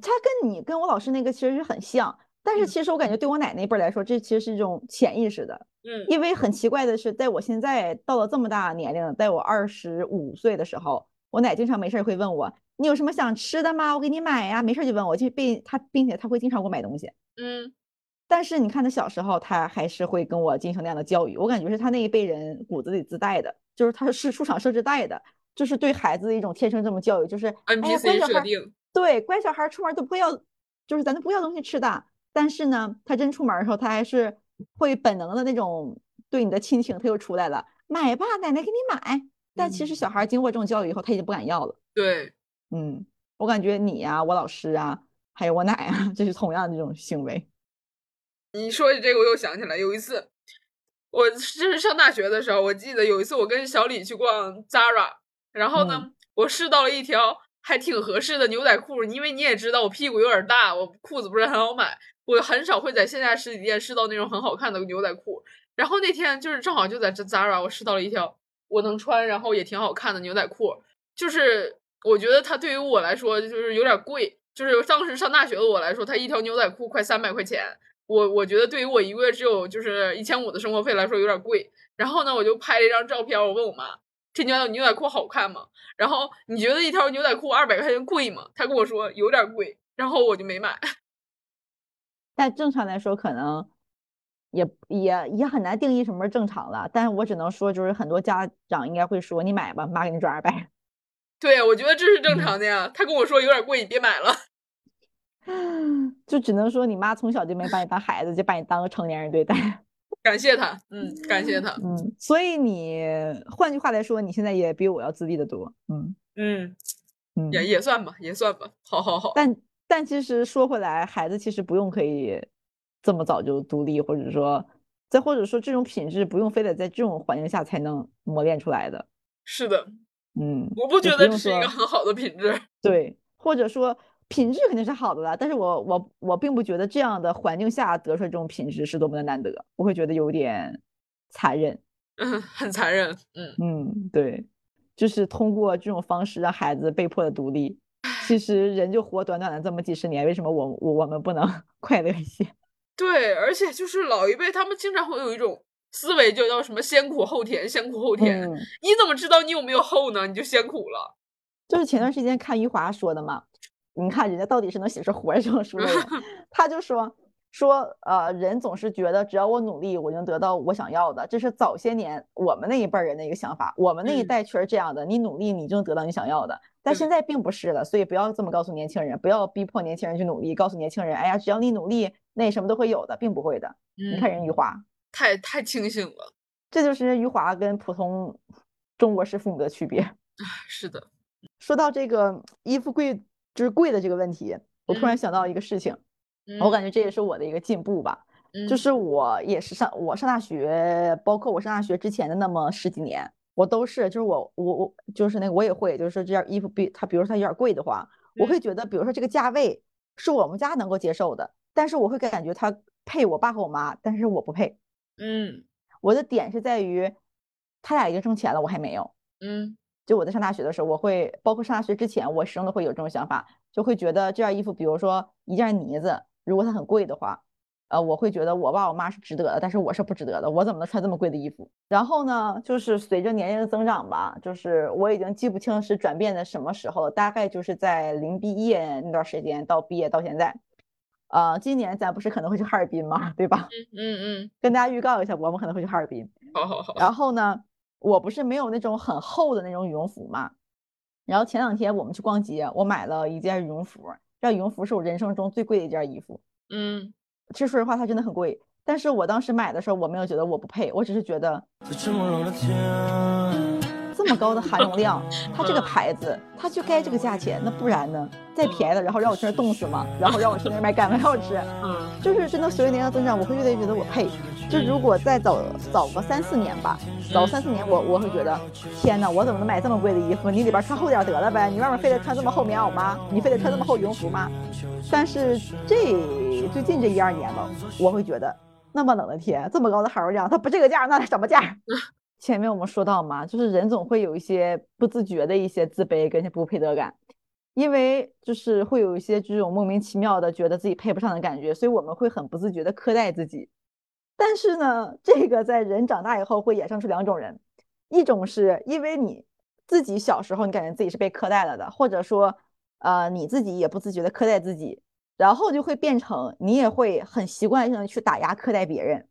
[SPEAKER 2] 他跟你跟我老师那个其实是很像，但是其实我感觉对我奶那辈来说，这其实是一种潜意识的。
[SPEAKER 1] 嗯，
[SPEAKER 2] 因为很奇怪的是，在我现在到了这么大年龄，在我二十五岁的时候，我奶经常没事会问我，你有什么想吃的吗？我给你买呀。没事就问我，就并他，并且他会经常给我买东西。
[SPEAKER 1] 嗯，
[SPEAKER 2] 但是你看他小时候，他还是会跟我进行那样的教育，我感觉是他那一辈人骨子里自带的。就是他是出厂设置带的，就是对孩子的一种天生这么教育，就是
[SPEAKER 1] NPC 设定。
[SPEAKER 2] 对，乖小孩出门都不会要，就是咱都不要东西吃的。但是呢，他真出门的时候，他还是会本能的那种对你的亲情，他又出来了，买吧，奶奶给你买。但其实小孩经过这种教育以后，他已经不敢要了。
[SPEAKER 1] 对，
[SPEAKER 2] 嗯，我感觉你呀，我老师啊，还有我奶啊，这是同样的这种行为。
[SPEAKER 1] 你说起这个，我又想起来有一次。我就是上大学的时候，我记得有一次我跟小李去逛 Zara，然后呢，
[SPEAKER 2] 嗯
[SPEAKER 1] 我试到了一条还挺合适的牛仔裤，因为你也知道我屁股有点大，我裤子不是很好买，我很少会在线下实体店试到那种很好看的牛仔裤。然后那天就是正好就在这 Zara，我试到了一条我能穿，然后也挺好看的牛仔裤，就是我觉得它对于我来说就是有点贵，就是当时上大学的我来说，它一条牛仔裤快三百块钱。我我觉得对于我一个月只有就是一千五的生活费来说有点贵。然后呢，我就拍了一张照片，我问我妈这条牛仔裤好看吗？然后你觉得一条牛仔裤二百块钱贵吗？她跟我说有点贵，然后我就没买。
[SPEAKER 2] 但正常来说，可能也也也很难定义什么是正常了。但是我只能说，就是很多家长应该会说：“你买吧，妈给你转二百。
[SPEAKER 1] 对，我觉得这是正
[SPEAKER 2] 嗯
[SPEAKER 1] 常的呀。她跟我说有点贵，你别买了。”
[SPEAKER 2] 就只能说你妈从小就没把你当孩子，就把你当个成年人对待。
[SPEAKER 1] 感谢他，嗯，感谢他，
[SPEAKER 2] 嗯，所以你换句话来说，你现在也比我要自立的多。嗯
[SPEAKER 1] 嗯，
[SPEAKER 2] 嗯，
[SPEAKER 1] 也也算吧，也算吧。好好好。
[SPEAKER 2] 但但其实说回来，孩子其实不用可以这么早就独立，或者说再或者说这种品质不用非得在这种环境下才能磨练出来的。
[SPEAKER 1] 是的，
[SPEAKER 2] 嗯，
[SPEAKER 1] 我不觉得这是一个很好的品质。
[SPEAKER 2] 对，或者说品质肯定是好的了，但是我我我并不觉得这样的环境下得出来这种品质是多么的难得，我会觉得有点残忍。
[SPEAKER 1] 嗯，很残忍。嗯，
[SPEAKER 2] 嗯，对，就是通过这种方式让孩子被迫的独立。其实人就活短短的这么几十年，为什么我我我们不能 快乐一些？
[SPEAKER 1] 对，而且就是老一辈他们经常会有一种思维，就叫什么先苦后甜，先苦后甜。
[SPEAKER 2] 嗯，
[SPEAKER 1] 你怎么知道你有没有后呢？你就先苦了。
[SPEAKER 2] 就是前段时间看余华说的嘛，你看人家到底是能写出活着这种书的人，他就说说呃，人总是觉得只要我努力，我就能得到我想要的，这是早些年我们那一辈儿人的一个想法，我们那一
[SPEAKER 1] 嗯
[SPEAKER 2] 代确实这样的，你努力你就能得到你想要的，但现在并不是了，所以不要这么告诉年轻人，不要逼迫年轻人去努力，告诉年轻人，哎呀，只要你努力，那什么都会有的，并不会的。你看
[SPEAKER 1] 嗯，
[SPEAKER 2] 人余华，
[SPEAKER 1] 太太清醒了。
[SPEAKER 2] 这就是余华跟普通中国式父母的区别。
[SPEAKER 1] 是的，
[SPEAKER 2] 说到这个衣服贵就是贵的这个问题，我突然
[SPEAKER 1] 嗯
[SPEAKER 2] 想到一个事情，
[SPEAKER 1] 嗯
[SPEAKER 2] 我感觉这也是我的一个进步吧。就
[SPEAKER 1] 嗯
[SPEAKER 2] 是我也是上我上大学，包括我上大学之前的那么十几年，我都是就是我我我就是那个我也会，就是说这件衣服比它比如说它有点贵的话，我
[SPEAKER 1] 嗯
[SPEAKER 2] 会觉得比如说这个价位是我们家能够接受的，但是我会感觉它配我爸和我妈，但是我不配。
[SPEAKER 1] 嗯
[SPEAKER 2] 我的点是在于他俩已经挣钱了，我还没有。
[SPEAKER 1] 嗯
[SPEAKER 2] 就我在上大学的时候，我会包括上大学之前，我始终都会有这种想法，就会觉得这件衣服，比如说一件呢子，如果它很贵的话，呃，我会觉得我爸我妈是值得的，但是我是不值得的，我怎么能穿这么贵的衣服？然后呢，就是随着年龄的增长吧，就是我已经记不清是转变的什么时候了，大概就是在临毕业那段时间到毕业到现在，呃，今年咱不是可能会去哈尔滨嘛，对吧？
[SPEAKER 1] 嗯嗯，
[SPEAKER 2] 跟大家预告一下，我们可能会去哈尔滨。
[SPEAKER 1] 好好好。
[SPEAKER 2] 然后呢，我不是没有那种很厚的那种羽绒服嘛。然后前两天我们去逛街，我买了一件羽绒服，这羽绒服是我人生中最贵的一件衣服。
[SPEAKER 1] 嗯
[SPEAKER 2] 其实说实话，它真的很贵。但是我当时买的时候，我没有觉得我不配，我只是觉得
[SPEAKER 6] 在这么冷的天，
[SPEAKER 2] 这么高的含绒量，它这个牌子它就该这个价钱，那不然呢？再便宜的，然后让我去那冻死吗？然后让我去那儿买干饭要吃，
[SPEAKER 1] 嗯
[SPEAKER 2] 就是真的随着年龄增长，我会越来越觉得我配。就如果再早早个三四年吧，早三四年我我会觉得，天呐，我怎么能买这么贵的衣服？你里边穿厚点得了呗，你外面非得穿这么厚棉袄吗？你非得穿这么厚羽绒服吗？但是这最近这一二年吧，我会觉得那么冷的天，这么高的含绒量，它不这个价，那它什么价？前面我们说到嘛，就是人总会有一些不自觉的一些自卑跟一些不配得感，因为就是会有一些这种莫名其妙的觉得自己配不上的感觉，所以我们会很不自觉的苛待自己。但是呢，这个在人长大以后会衍生出两种人，一种是因为你自己小时候你感觉自己是被苛待了的，或者说呃你自己也不自觉的苛待自己，然后就会变成你也会很习惯性的去打压苛待别人，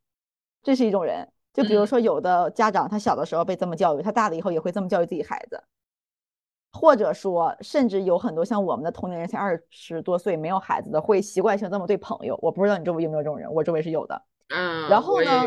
[SPEAKER 2] 这是一种人。就比如
[SPEAKER 1] 嗯
[SPEAKER 2] 说有的家长他小的时候被这么教育，他大了以后也会这么教育自己孩子，或者说甚至有很多像我们的同龄人才二十多岁没有孩子的，会习惯性这么对朋友。我不知道你周围有没有这种人，我周围是有的。
[SPEAKER 1] 嗯，
[SPEAKER 2] 然后呢，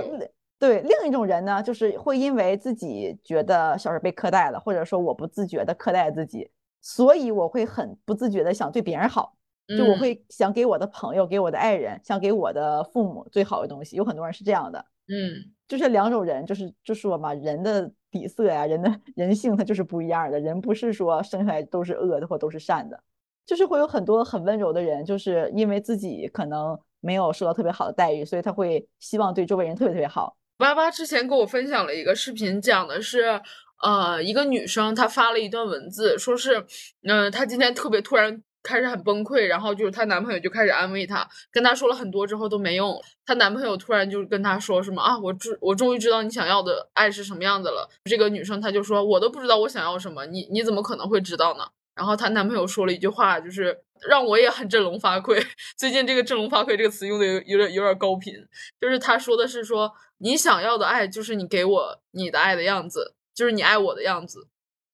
[SPEAKER 2] 对另一种人呢，就是会因为自己觉得小时候被苛待了，或者说我不自觉的苛待自己，所以我会很不自觉的想对别人好，就我
[SPEAKER 1] 嗯。
[SPEAKER 2] 会想给我的朋友、给我的爱人、想给我的父母最好的东西。有很多人是这样的，
[SPEAKER 1] 嗯。
[SPEAKER 2] 就是两种人，就是就说嘛，人的底色呀，人的人性它就是不一样的，人不是说生下来都是恶的或都是善的，就是会有很多很温柔的人，就是因为自己可能没有受到特别好的待遇，所以他会希望对周围人特别特别好。
[SPEAKER 1] 八八之前跟我分享了一个视频，讲的是，呃，一个女生她发了一段文字，说是，嗯、她今天特别突然开始很崩溃，然后就是她男朋友就开始安慰她，跟她说了很多之后都没用，她男朋友突然就跟她说什么啊，我知我终于知道你想要的爱是什么样子了。这个女生她就说，我都不知道我想要什么，你你怎么可能会知道呢？然后她男朋友说了一句话，就是让我也很振聋发聩。最近这个“振聋发聩”这个词用的有有点有点高频，就是他说的是说你想要的爱就是你给我你的爱的样子，就是你爱我的样子。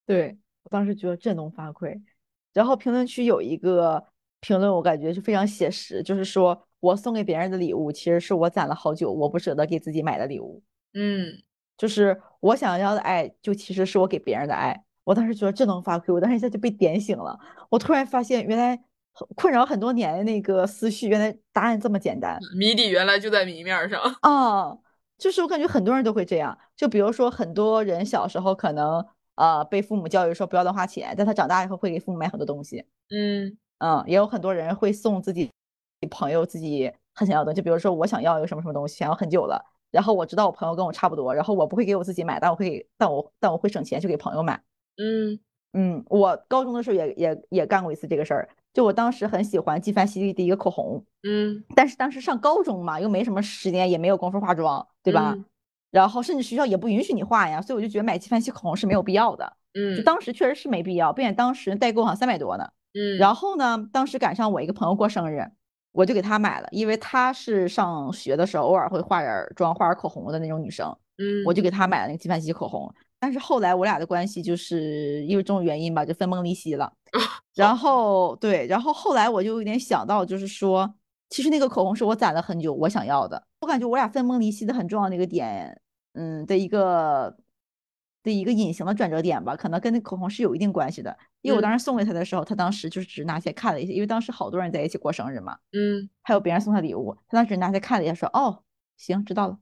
[SPEAKER 2] 对，我当时觉得振聋发聩。然后评论区有一个评论，我感觉是非常写实，就是说我送给别人的礼物，其实是我攒了好久，我不舍得给自己买的礼物。
[SPEAKER 1] 嗯
[SPEAKER 2] 就是我想要的爱，就其实是我给别人的爱。我当时觉得振聋发聩，我当时一下就被点醒了。我突然发现，原来很困扰很多年的那个思绪，原来答案这么简单
[SPEAKER 1] 谜底原来就在谜面上。
[SPEAKER 2] 啊！就是我感觉很多人都会这样，就比如说很多人小时候可能呃被父母教育说不要乱花钱，但他长大以后会给父母买很多东西。
[SPEAKER 1] 嗯
[SPEAKER 2] 嗯，也有很多人会送自己朋友自己很想要的东西，就比如说我想要一个什么什么东西，想要很久了，然后我知道我朋友跟我差不多，然后我不会给我自己买，但我会给，但我但我会省钱去给朋友买。
[SPEAKER 1] 嗯
[SPEAKER 2] 嗯，我高中的时候也也也干过一次这个事儿，就我当时很喜欢纪梵希的一个口红，
[SPEAKER 1] 嗯
[SPEAKER 2] 但是当时上高中嘛，又没什么时间，也没有功夫化妆，对吧？
[SPEAKER 1] 嗯
[SPEAKER 2] 然后甚至学校也不允许你化呀，所以我就觉得买纪梵希口红是没有必要的，
[SPEAKER 1] 嗯，
[SPEAKER 2] 就当时确实是没必要，并且当时代购好像三百多呢。
[SPEAKER 1] 嗯，
[SPEAKER 2] 然后呢，当时赶上我一个朋友过生日，我就给他买了，因为她是上学的时候偶尔会化点儿妆、化点儿口红的那种女生，
[SPEAKER 1] 嗯
[SPEAKER 2] 我就给她买了那个纪梵希口红。但是后来我俩的关系就是因为这种原因吧，就分崩离析了。然后对，然后后来我就有点想到，就是说，其实那个口红是我攒了很久我想要的。我感觉我俩分崩离析的很重要的一个点，嗯的一个的一个隐形的转折点吧，可能跟那口红是有一定关系的。因为我当时送给他的时候，他当时就是只拿起来看了一下，因为当时好多人在一起过生日嘛，
[SPEAKER 1] 嗯
[SPEAKER 2] 还有别人送他礼物，他当时拿起来看了一下，说：“哦，行，知道了。”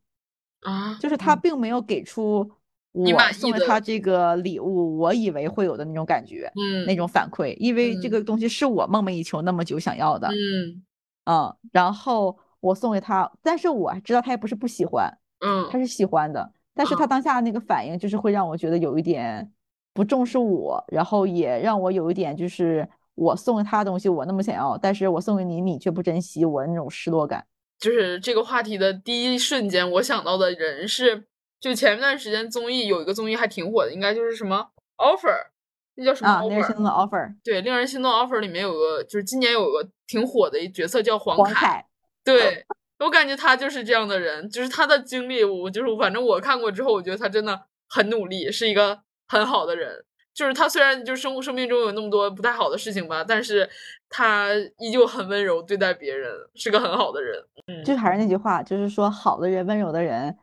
[SPEAKER 1] 啊，
[SPEAKER 2] 就是他并没有给出我送给他这个礼物，我以为会有的那种感觉，
[SPEAKER 1] 嗯
[SPEAKER 2] 那种反馈，因为这
[SPEAKER 1] 嗯。
[SPEAKER 2] 个东西是我梦寐以求那么久想要的，
[SPEAKER 1] 嗯。
[SPEAKER 2] 嗯，然后我送给他，但是我知道他也不是不喜欢，嗯他
[SPEAKER 1] 嗯。
[SPEAKER 2] 是喜欢的，但是他当下那个反应就是会让我觉得有一点不重视我，然后也让我有一点就是我送给他的东西我那么想要，但是我送给你你却不珍惜我那种失落感。
[SPEAKER 1] 就是这个话题的第一瞬间，我想到的人是，就前段时间综艺有一个综艺还挺火的，应该就是什么 offer，那叫什么
[SPEAKER 2] 啊，那是
[SPEAKER 1] offer？
[SPEAKER 2] 心动的 offer，
[SPEAKER 1] 对，令人心动 offer 里面有个，就是今年有个挺火的一角色叫黄凯，对我感觉他就是这样的人，就是他的经历，我就是反正我看过之后，我觉得他真的很努力，是一个很好的人。就是他虽然就生生命中有那么多不太好的事情吧，但是他依旧很温柔对待别人，是个很好的人。嗯，
[SPEAKER 2] 就是还是那句话，就是说好的人、温柔的人，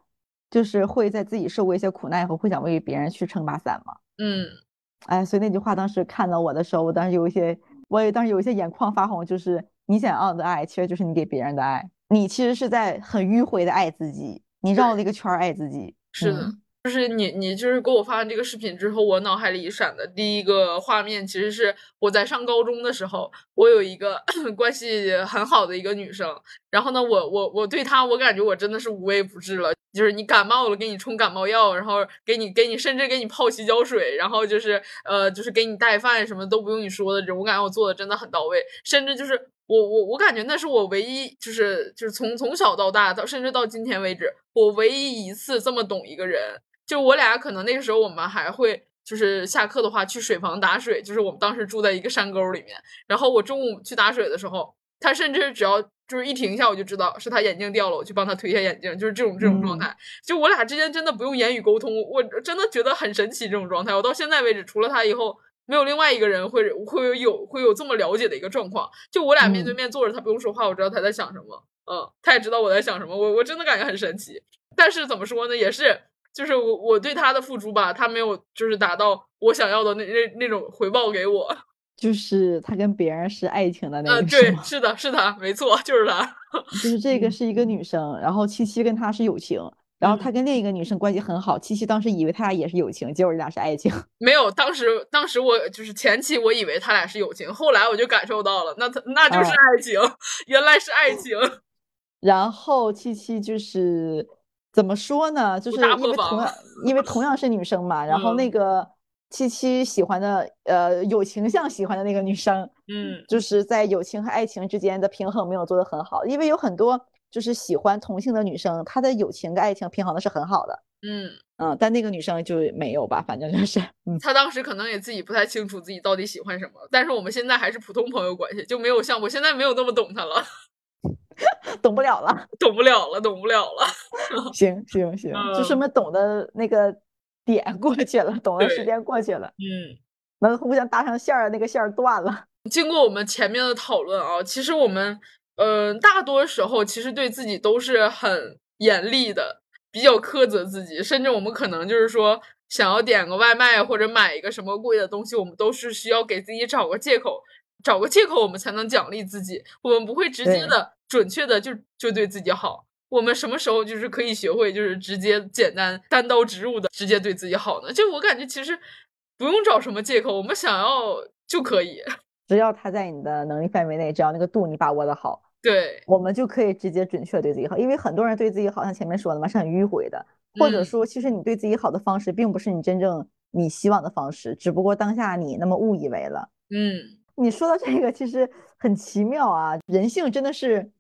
[SPEAKER 2] 就是会在自己受过一些苦难以后，会想为别人去撑把伞嘛。
[SPEAKER 1] 嗯
[SPEAKER 2] 哎，所以那句话当时看到我的时候，我当时有一些，我也当时有一些眼眶发红，就是你想要的爱，其实就是你给别人的爱，你其实是在很迂回的爱自己，你绕了一个圈儿爱自己。
[SPEAKER 1] 是的，
[SPEAKER 2] 嗯
[SPEAKER 1] 就是你你就是给我发完这个视频之后，我脑海里闪的第一个画面，其实是我在上高中的时候，我有一个 关系很好的一个女生，然后呢，我我我对她，我感觉我真的是无微不至了，就是你感冒了给你冲感冒药，然后给你给你甚至给你泡洗脚水，然后就是呃就是给你带饭什么都不用你说的，我感觉我做的真的很到位，甚至就是我我我感觉那是我唯一就是就是从从小到大到甚至到今天为止，我唯一一次这么懂一个人。就我俩可能那个时候我们还会就是下课的话去水房打水，就是我们当时住在一个山沟里面，然后我中午去打水的时候，他甚至只要就是一停下我就知道是他眼镜掉了，我去帮他推下眼镜，就是这种这种状态。就我俩之间真的不用言语沟通，我真的觉得很神奇这种状态。我到现在为止，除了他以后。没有另外一个人会会有会有这么了解的一个状况，就我俩面对面坐着，他不用说话，我知道他在想什么，嗯，他也知道我在想什么，我我真的感觉很神奇。但是怎么说呢，也是就是我我对他的付出吧，他没有就是达到我想要的那那那种回报给我。
[SPEAKER 2] 就是他跟别人是爱情的那
[SPEAKER 1] 呃，对
[SPEAKER 2] 是，
[SPEAKER 1] 的，是的，没错，就是他。
[SPEAKER 2] 就是 这个
[SPEAKER 1] 嗯
[SPEAKER 2] 是一个女生，然后七七跟他是友情，然后他跟另一个女生关系很好，七七当时以为他俩也是友情，结果这俩是爱情。
[SPEAKER 1] 没有，当时当时我就是前期我以为他俩是友情，后来我就感受到了，那他那就是
[SPEAKER 2] 啊
[SPEAKER 1] 爱情，原来是爱情。
[SPEAKER 2] 然后七七就是怎么说呢？就是因为同样 因为同样是女生嘛，然后
[SPEAKER 1] 嗯。
[SPEAKER 2] 那个七七喜欢的呃友情向喜欢的那个女生，
[SPEAKER 1] 嗯。
[SPEAKER 2] 就是在友情和爱情之间的平衡没有做得很好，因为有很多就是喜欢同性的女生，她的友情跟爱情平衡的是很好的，
[SPEAKER 1] 嗯，
[SPEAKER 2] 嗯，但那个女生就没有吧，反正就是，嗯，
[SPEAKER 1] 她当时可能也自己不太清楚自己到底喜欢什么，但是我们现在还是普通朋友关系，就没有像我现在没有那么懂她了，
[SPEAKER 2] 懂不了了。
[SPEAKER 1] 懂不了了，懂不了了。
[SPEAKER 2] 行行行，就说
[SPEAKER 1] 嗯
[SPEAKER 2] 明懂的那个点过去了，懂的时间过去了，
[SPEAKER 1] 嗯。
[SPEAKER 2] 能互相搭上线儿，那个线儿断了。
[SPEAKER 1] 经过我们前面的讨论啊，其实我们，嗯、大多时候其实对自己都是很严厉的，比较苛责自己，甚至我们可能就是说，想要点个外卖或者买一个什么贵的东西，我们都是需要给自己找个借口，找个借口我们才能奖励自己，我们不会直接的、准确的就就对自己好。我们什么时候就是可以学会，就是直接简单单刀直入的直接对自己好呢？就我感觉其实不用找什么借口，我们想要就可以。
[SPEAKER 2] 只要他在你的能力范围内，只要那个度你把握的好，
[SPEAKER 1] 对，
[SPEAKER 2] 我们就可以直接准确对自己好。因为很多人对自己好，像前面说的嘛，是很迂回的，或者
[SPEAKER 1] 嗯
[SPEAKER 2] 说，其实你对自己好的方式，并不是你真正你希望的方式，只不过当下你那么误以为了。
[SPEAKER 1] 嗯
[SPEAKER 2] 你说到这个，其实很奇妙啊，人性真的是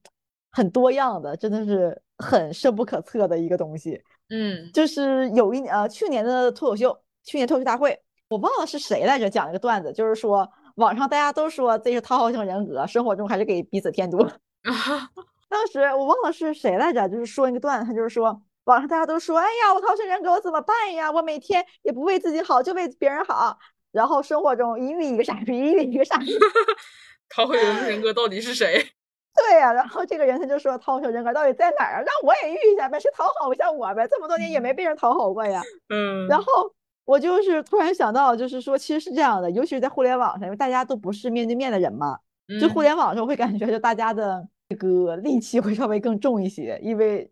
[SPEAKER 2] 很多样的，真的是很深不可测的一个东西。
[SPEAKER 1] 嗯
[SPEAKER 2] 就是有一呃去年的脱口秀，去年脱口秀大会，我忘了是谁来着讲了个段子，就是说网上大家都说这是讨好型人格，生活中还是给彼此添堵。当时我忘了是谁来着，就是说一个段子，他就是说网上大家都说，哎呀，我讨好型人格我怎么办呀？我每天也不为自己好，就为别人好，然后生活中一遇一个傻逼，一遇一个傻逼。
[SPEAKER 1] 讨好型人格到底是谁？
[SPEAKER 2] 对呀、然后这个人他就说讨好型人格到底在哪儿啊？让我也遇一下呗，谁讨好一下我呗？这么多年也没被人讨好过呀。
[SPEAKER 1] 嗯，
[SPEAKER 2] 然后我就是突然想到，就是说其实是这样的，尤其是在互联网上，因为大家都不是面对面的人嘛，就互
[SPEAKER 1] 嗯
[SPEAKER 2] 联网上会感觉就大家的这个戾气会稍微更重一些，因为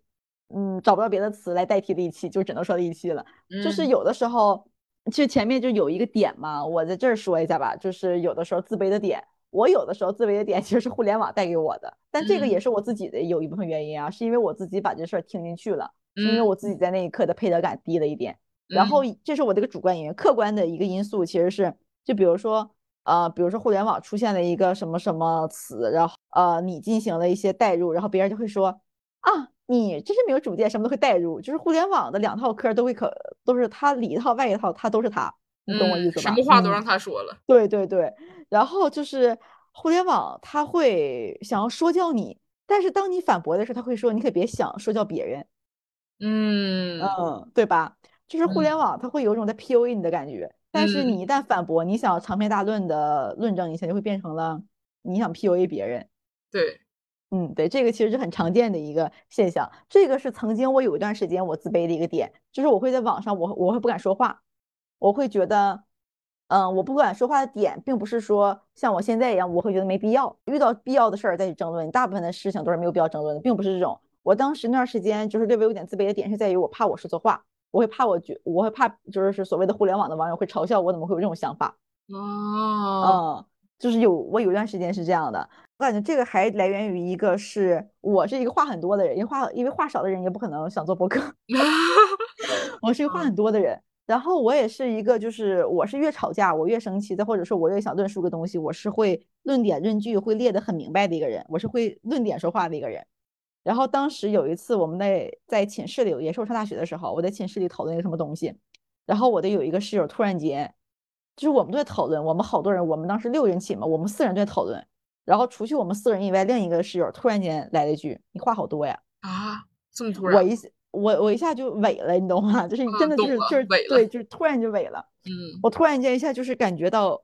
[SPEAKER 2] 嗯找不到别的词来代替戾气，就只能说戾气了。就是
[SPEAKER 1] 嗯
[SPEAKER 2] 有的时候，其实前面就有一个点嘛，我在这儿说一下吧，就是有的时候自卑的点，我有的时候自卑的点其实是互联网带给我的，但这个也
[SPEAKER 1] 嗯。
[SPEAKER 2] 是我自己的有一部分原因啊，是因为我自己把这事儿听进去了，是因为
[SPEAKER 1] 嗯
[SPEAKER 2] 我自己在那一刻的配得感低了一点，然后
[SPEAKER 1] 嗯。
[SPEAKER 2] 这是我这个主观原因，客观的一个因素其实是，就比如说。呃，比如说互联网出现了一个什么什么词，然后呃，你进行了一些代入，然后别人就会说啊，你真是没有主见，什么都会代入，就是互联网的两套嗑都会可都是他里一套外一套，他都是他，你懂我意
[SPEAKER 1] 嗯
[SPEAKER 2] 思吧？嗯
[SPEAKER 1] 什么话都让他说了。
[SPEAKER 2] 对对对，然后就是互联网，他会想要说教你，但是当你反驳的时候，他会说你可别想说教别人，
[SPEAKER 1] 嗯
[SPEAKER 2] 嗯，对吧？就是互
[SPEAKER 1] 嗯
[SPEAKER 2] 联网，它会有一种在 PUA 你的感觉，但是
[SPEAKER 1] 嗯
[SPEAKER 2] 你一旦反驳，你想长篇大论的论证一下，就会变成了你想 PUA 别人。
[SPEAKER 1] 对，
[SPEAKER 2] 嗯，对，这个其实是很常见的一个现象。这个是曾经我有一段时间我自卑的一个点，就是我会在网上我我会不敢说话，我会觉得，嗯，我不敢说话的点，并不是说像我现在一样，我会觉得没必要，遇到必要的事儿再去争论，大部分的事情都是没有必要争论的，并不是这种。我当时那段时间就是略微有点自卑的点是在于我怕我说错话，我会怕我觉我会怕就是是所谓的互联网的网友会嘲笑我怎么会有这种想法。
[SPEAKER 1] 哦，
[SPEAKER 2] 嗯，就是有我有一段时间是这样的，我感觉这个还来源于一个是我是一个话很多的人，因为话因为话少的人也不可能想做博客，我是一个话很多的人，然后我也是一个就是我是越吵架我越生气，再或者说我越想论述个东西，我是会论点论据会列得很明白的一个人，我是会论点说话的一个人。然后当时有一次我们在在寝室里，也是我上大学的时候，我在寝室里讨论一个什么东西，然后我的有一个室友突然间，就是我们都在讨论，我们好多人，我们当时六人寝嘛，我们四人都在讨论，然后除去我们四人以外，另一个室友突然间来了一句：“你话好多呀
[SPEAKER 1] 啊，这么！”突然
[SPEAKER 2] 我，一我我一下就萎了，你懂吗？就是真的就是就是对，就是突然就萎了。
[SPEAKER 1] 嗯
[SPEAKER 2] 我突然间一下就是感觉到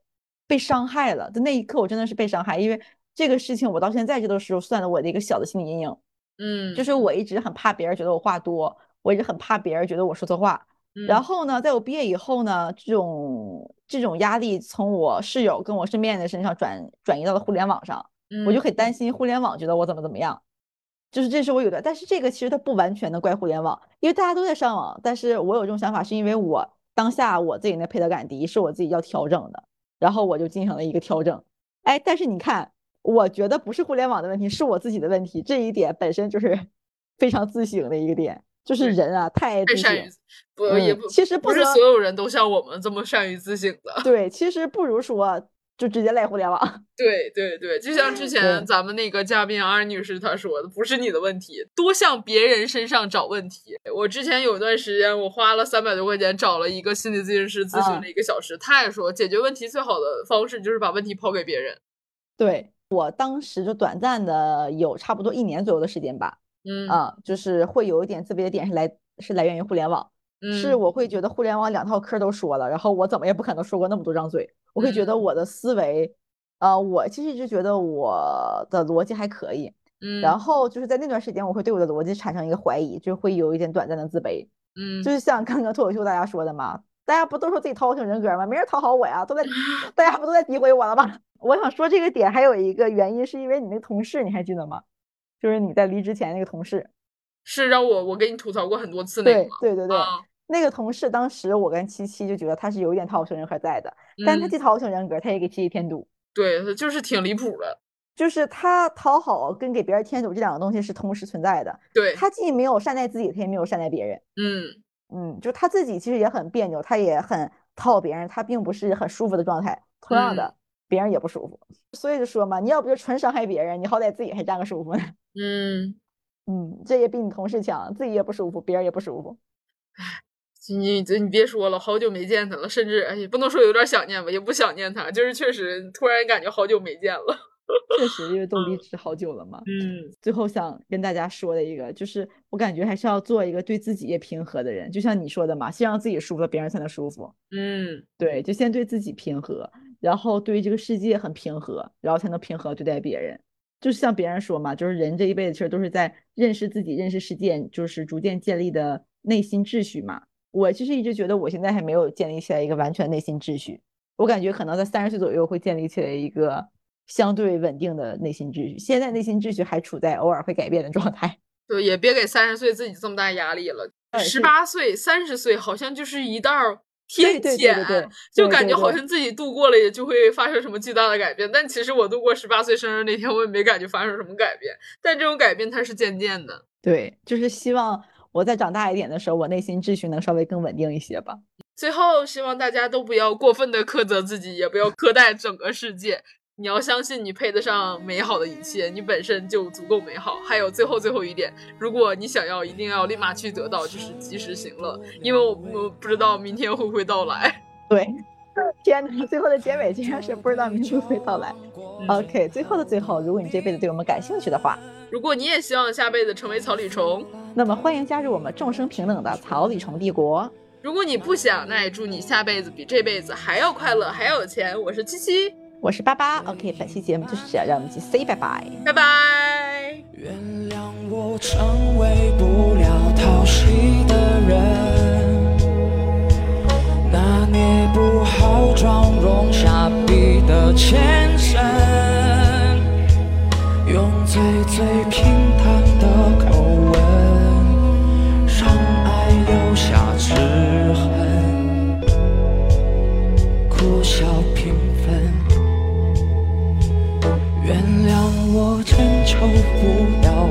[SPEAKER 2] 被伤害了，就那一刻我真的是被伤害，因为这个事情我到现在这都是算了我的一个小的心理阴影。
[SPEAKER 1] 嗯，
[SPEAKER 2] 就是我一直很怕别人觉得我话多，我一直很怕别人觉得我说错话。然
[SPEAKER 1] 嗯
[SPEAKER 2] 后呢，在我毕业以后呢，这种这种压力从我室友跟我身边人的身上转转移到了互联网上，我就
[SPEAKER 1] 嗯
[SPEAKER 2] 很担心互联网觉得我怎么怎么样。就是这是我有的，但是这个其实它不完全的怪互联网，因为大家都在上网，但是我有这种想法，是因为我当下我自己那配得感低，是我自己要调整的，然后我就进行了一个调整。哎，但是你看，我觉得不是互联网的问题，是我自己的问题，这一点本身就是 非常自省的一个点，就是人啊太
[SPEAKER 1] 太善于，不、
[SPEAKER 2] 嗯
[SPEAKER 1] 也不
[SPEAKER 2] 其实说
[SPEAKER 1] 不是所有人都像我们这么善于自省的。
[SPEAKER 2] 对，其实不如说就直接赖互联网。
[SPEAKER 1] 对对对，就像之前咱们那个嘉宾安女士她说的，不是你的问题，多向别人身上找问题。我之前有一段时间，我花了三百多块钱找了一个心理咨询师咨询了一个小时，他也说解决问题最好的方式就是把问题抛给别人。
[SPEAKER 2] 对我当时就短暂的有差不多一年左右的时间吧，
[SPEAKER 1] 嗯。
[SPEAKER 2] 啊，就是会有一点自卑的点是来是来源于互联网，是
[SPEAKER 1] 嗯。
[SPEAKER 2] 我会觉得互联网两套嗑都说了，然后我怎么也不可能说过那么多张嘴，我会觉得
[SPEAKER 1] 嗯。
[SPEAKER 2] 我的思维，呃，我其实一直觉得我的逻辑还可以，
[SPEAKER 1] 嗯，
[SPEAKER 2] 然后就是在那段时间，我会对我的逻辑产生一个怀疑，就会有一点短暂的自卑，
[SPEAKER 1] 嗯。
[SPEAKER 2] 就是像刚刚脱口秀大家说的嘛，大家不都说自己讨好型人格吗？没人讨好我呀，都在 大家不都在诋毁我了吗？我想说这个点还有一个原因，是因为你那个同事，你还记得吗？就是你在离职前那个同事，
[SPEAKER 1] 是让我我给你吐槽过很多次那个
[SPEAKER 2] 对
[SPEAKER 1] 吗？
[SPEAKER 2] 对对对，
[SPEAKER 1] 啊，
[SPEAKER 2] 那个同事当时我跟七七就觉得他是有一点讨好型人格在的，但他
[SPEAKER 1] 嗯
[SPEAKER 2] 既讨好型人格，他也给七七添堵，
[SPEAKER 1] 对，他就是挺离谱的。
[SPEAKER 2] 就是他讨好跟给别人添堵这两个东西是同时存在的，
[SPEAKER 1] 对，
[SPEAKER 2] 他既没有善待自己，他也没有善待别人。
[SPEAKER 1] 嗯
[SPEAKER 2] 嗯，就他自己其实也很别扭，他也很讨好别人，他并不是很舒服的状态。同样的，别人也不舒服，所以就说嘛，你要不就纯伤害别人，你好歹自己还占个舒服呢。
[SPEAKER 1] 嗯，
[SPEAKER 2] 嗯，这也比你同事强，自己也不舒服，别人也不舒服。
[SPEAKER 1] 你这你别说了，好久没见他了，甚至哎，也不能说有点想念吧，也不想念他，就是确实突然感觉好久没见了。
[SPEAKER 2] 确实，因为都离职好久了嘛。
[SPEAKER 1] 嗯
[SPEAKER 2] 最后想跟大家说的一个，就是我感觉还是要做一个对自己也平和的人，就像你说的嘛，先让自己舒服了，别人才能舒服。
[SPEAKER 1] 嗯
[SPEAKER 2] 对，就先对自己平和，然后对于这个世界很平和，然后才能平和对待别人。就是像别人说嘛，就是人这一辈子其实都是在认识自己、认识世界，就是逐渐建立的内心秩序嘛。我其实一直觉得我现在还没有建立起来一个完全内心秩序，我感觉可能在三十岁左右会建立起来一个相对稳定的内心秩序。现在内心秩序还处在偶尔会改变的状态。
[SPEAKER 1] 对，也别给三十岁自己这么大压力了。
[SPEAKER 2] 哎
[SPEAKER 1] 十八岁、三十岁好像就是一道天谴，就感觉好像自己度过了，也就会发生什么巨大的改变。但其实我度过十八岁生日那天，我也没感觉发生什么改变。但这种改变它是渐渐的。
[SPEAKER 2] 对，就是希望我在长大一点的时候，我内心秩序能稍微更稳定一些吧。
[SPEAKER 1] 最后，希望大家都不要过分的苛责自己，也不要苛待整个世界。你要相信你配得上美好的一切，你本身就足够美好。还有最后最后一点，如果你想要，一定要立马去得到，就是及时行乐，因为我我不知道明天会不会到来。
[SPEAKER 2] 对，天哪，最后的结尾竟然是不知道明天会不会到来。OK，最后的最后，如果你这辈子对我们感兴趣的话，
[SPEAKER 1] 如果你也希望下辈子成为草履虫，
[SPEAKER 2] 那么欢迎加入我们众生平等的草履虫帝国。
[SPEAKER 1] 如果你不想，那也祝你下辈子比这辈子还要快乐，还要有钱。我是七七，
[SPEAKER 2] 我是八八，OK，本期节目就是这样，让我们一起 say 拜拜。
[SPEAKER 1] 拜拜。
[SPEAKER 6] 原谅我成为不了讨喜的人，拿捏不好妆容下笔的前身，用最最平淡的迁就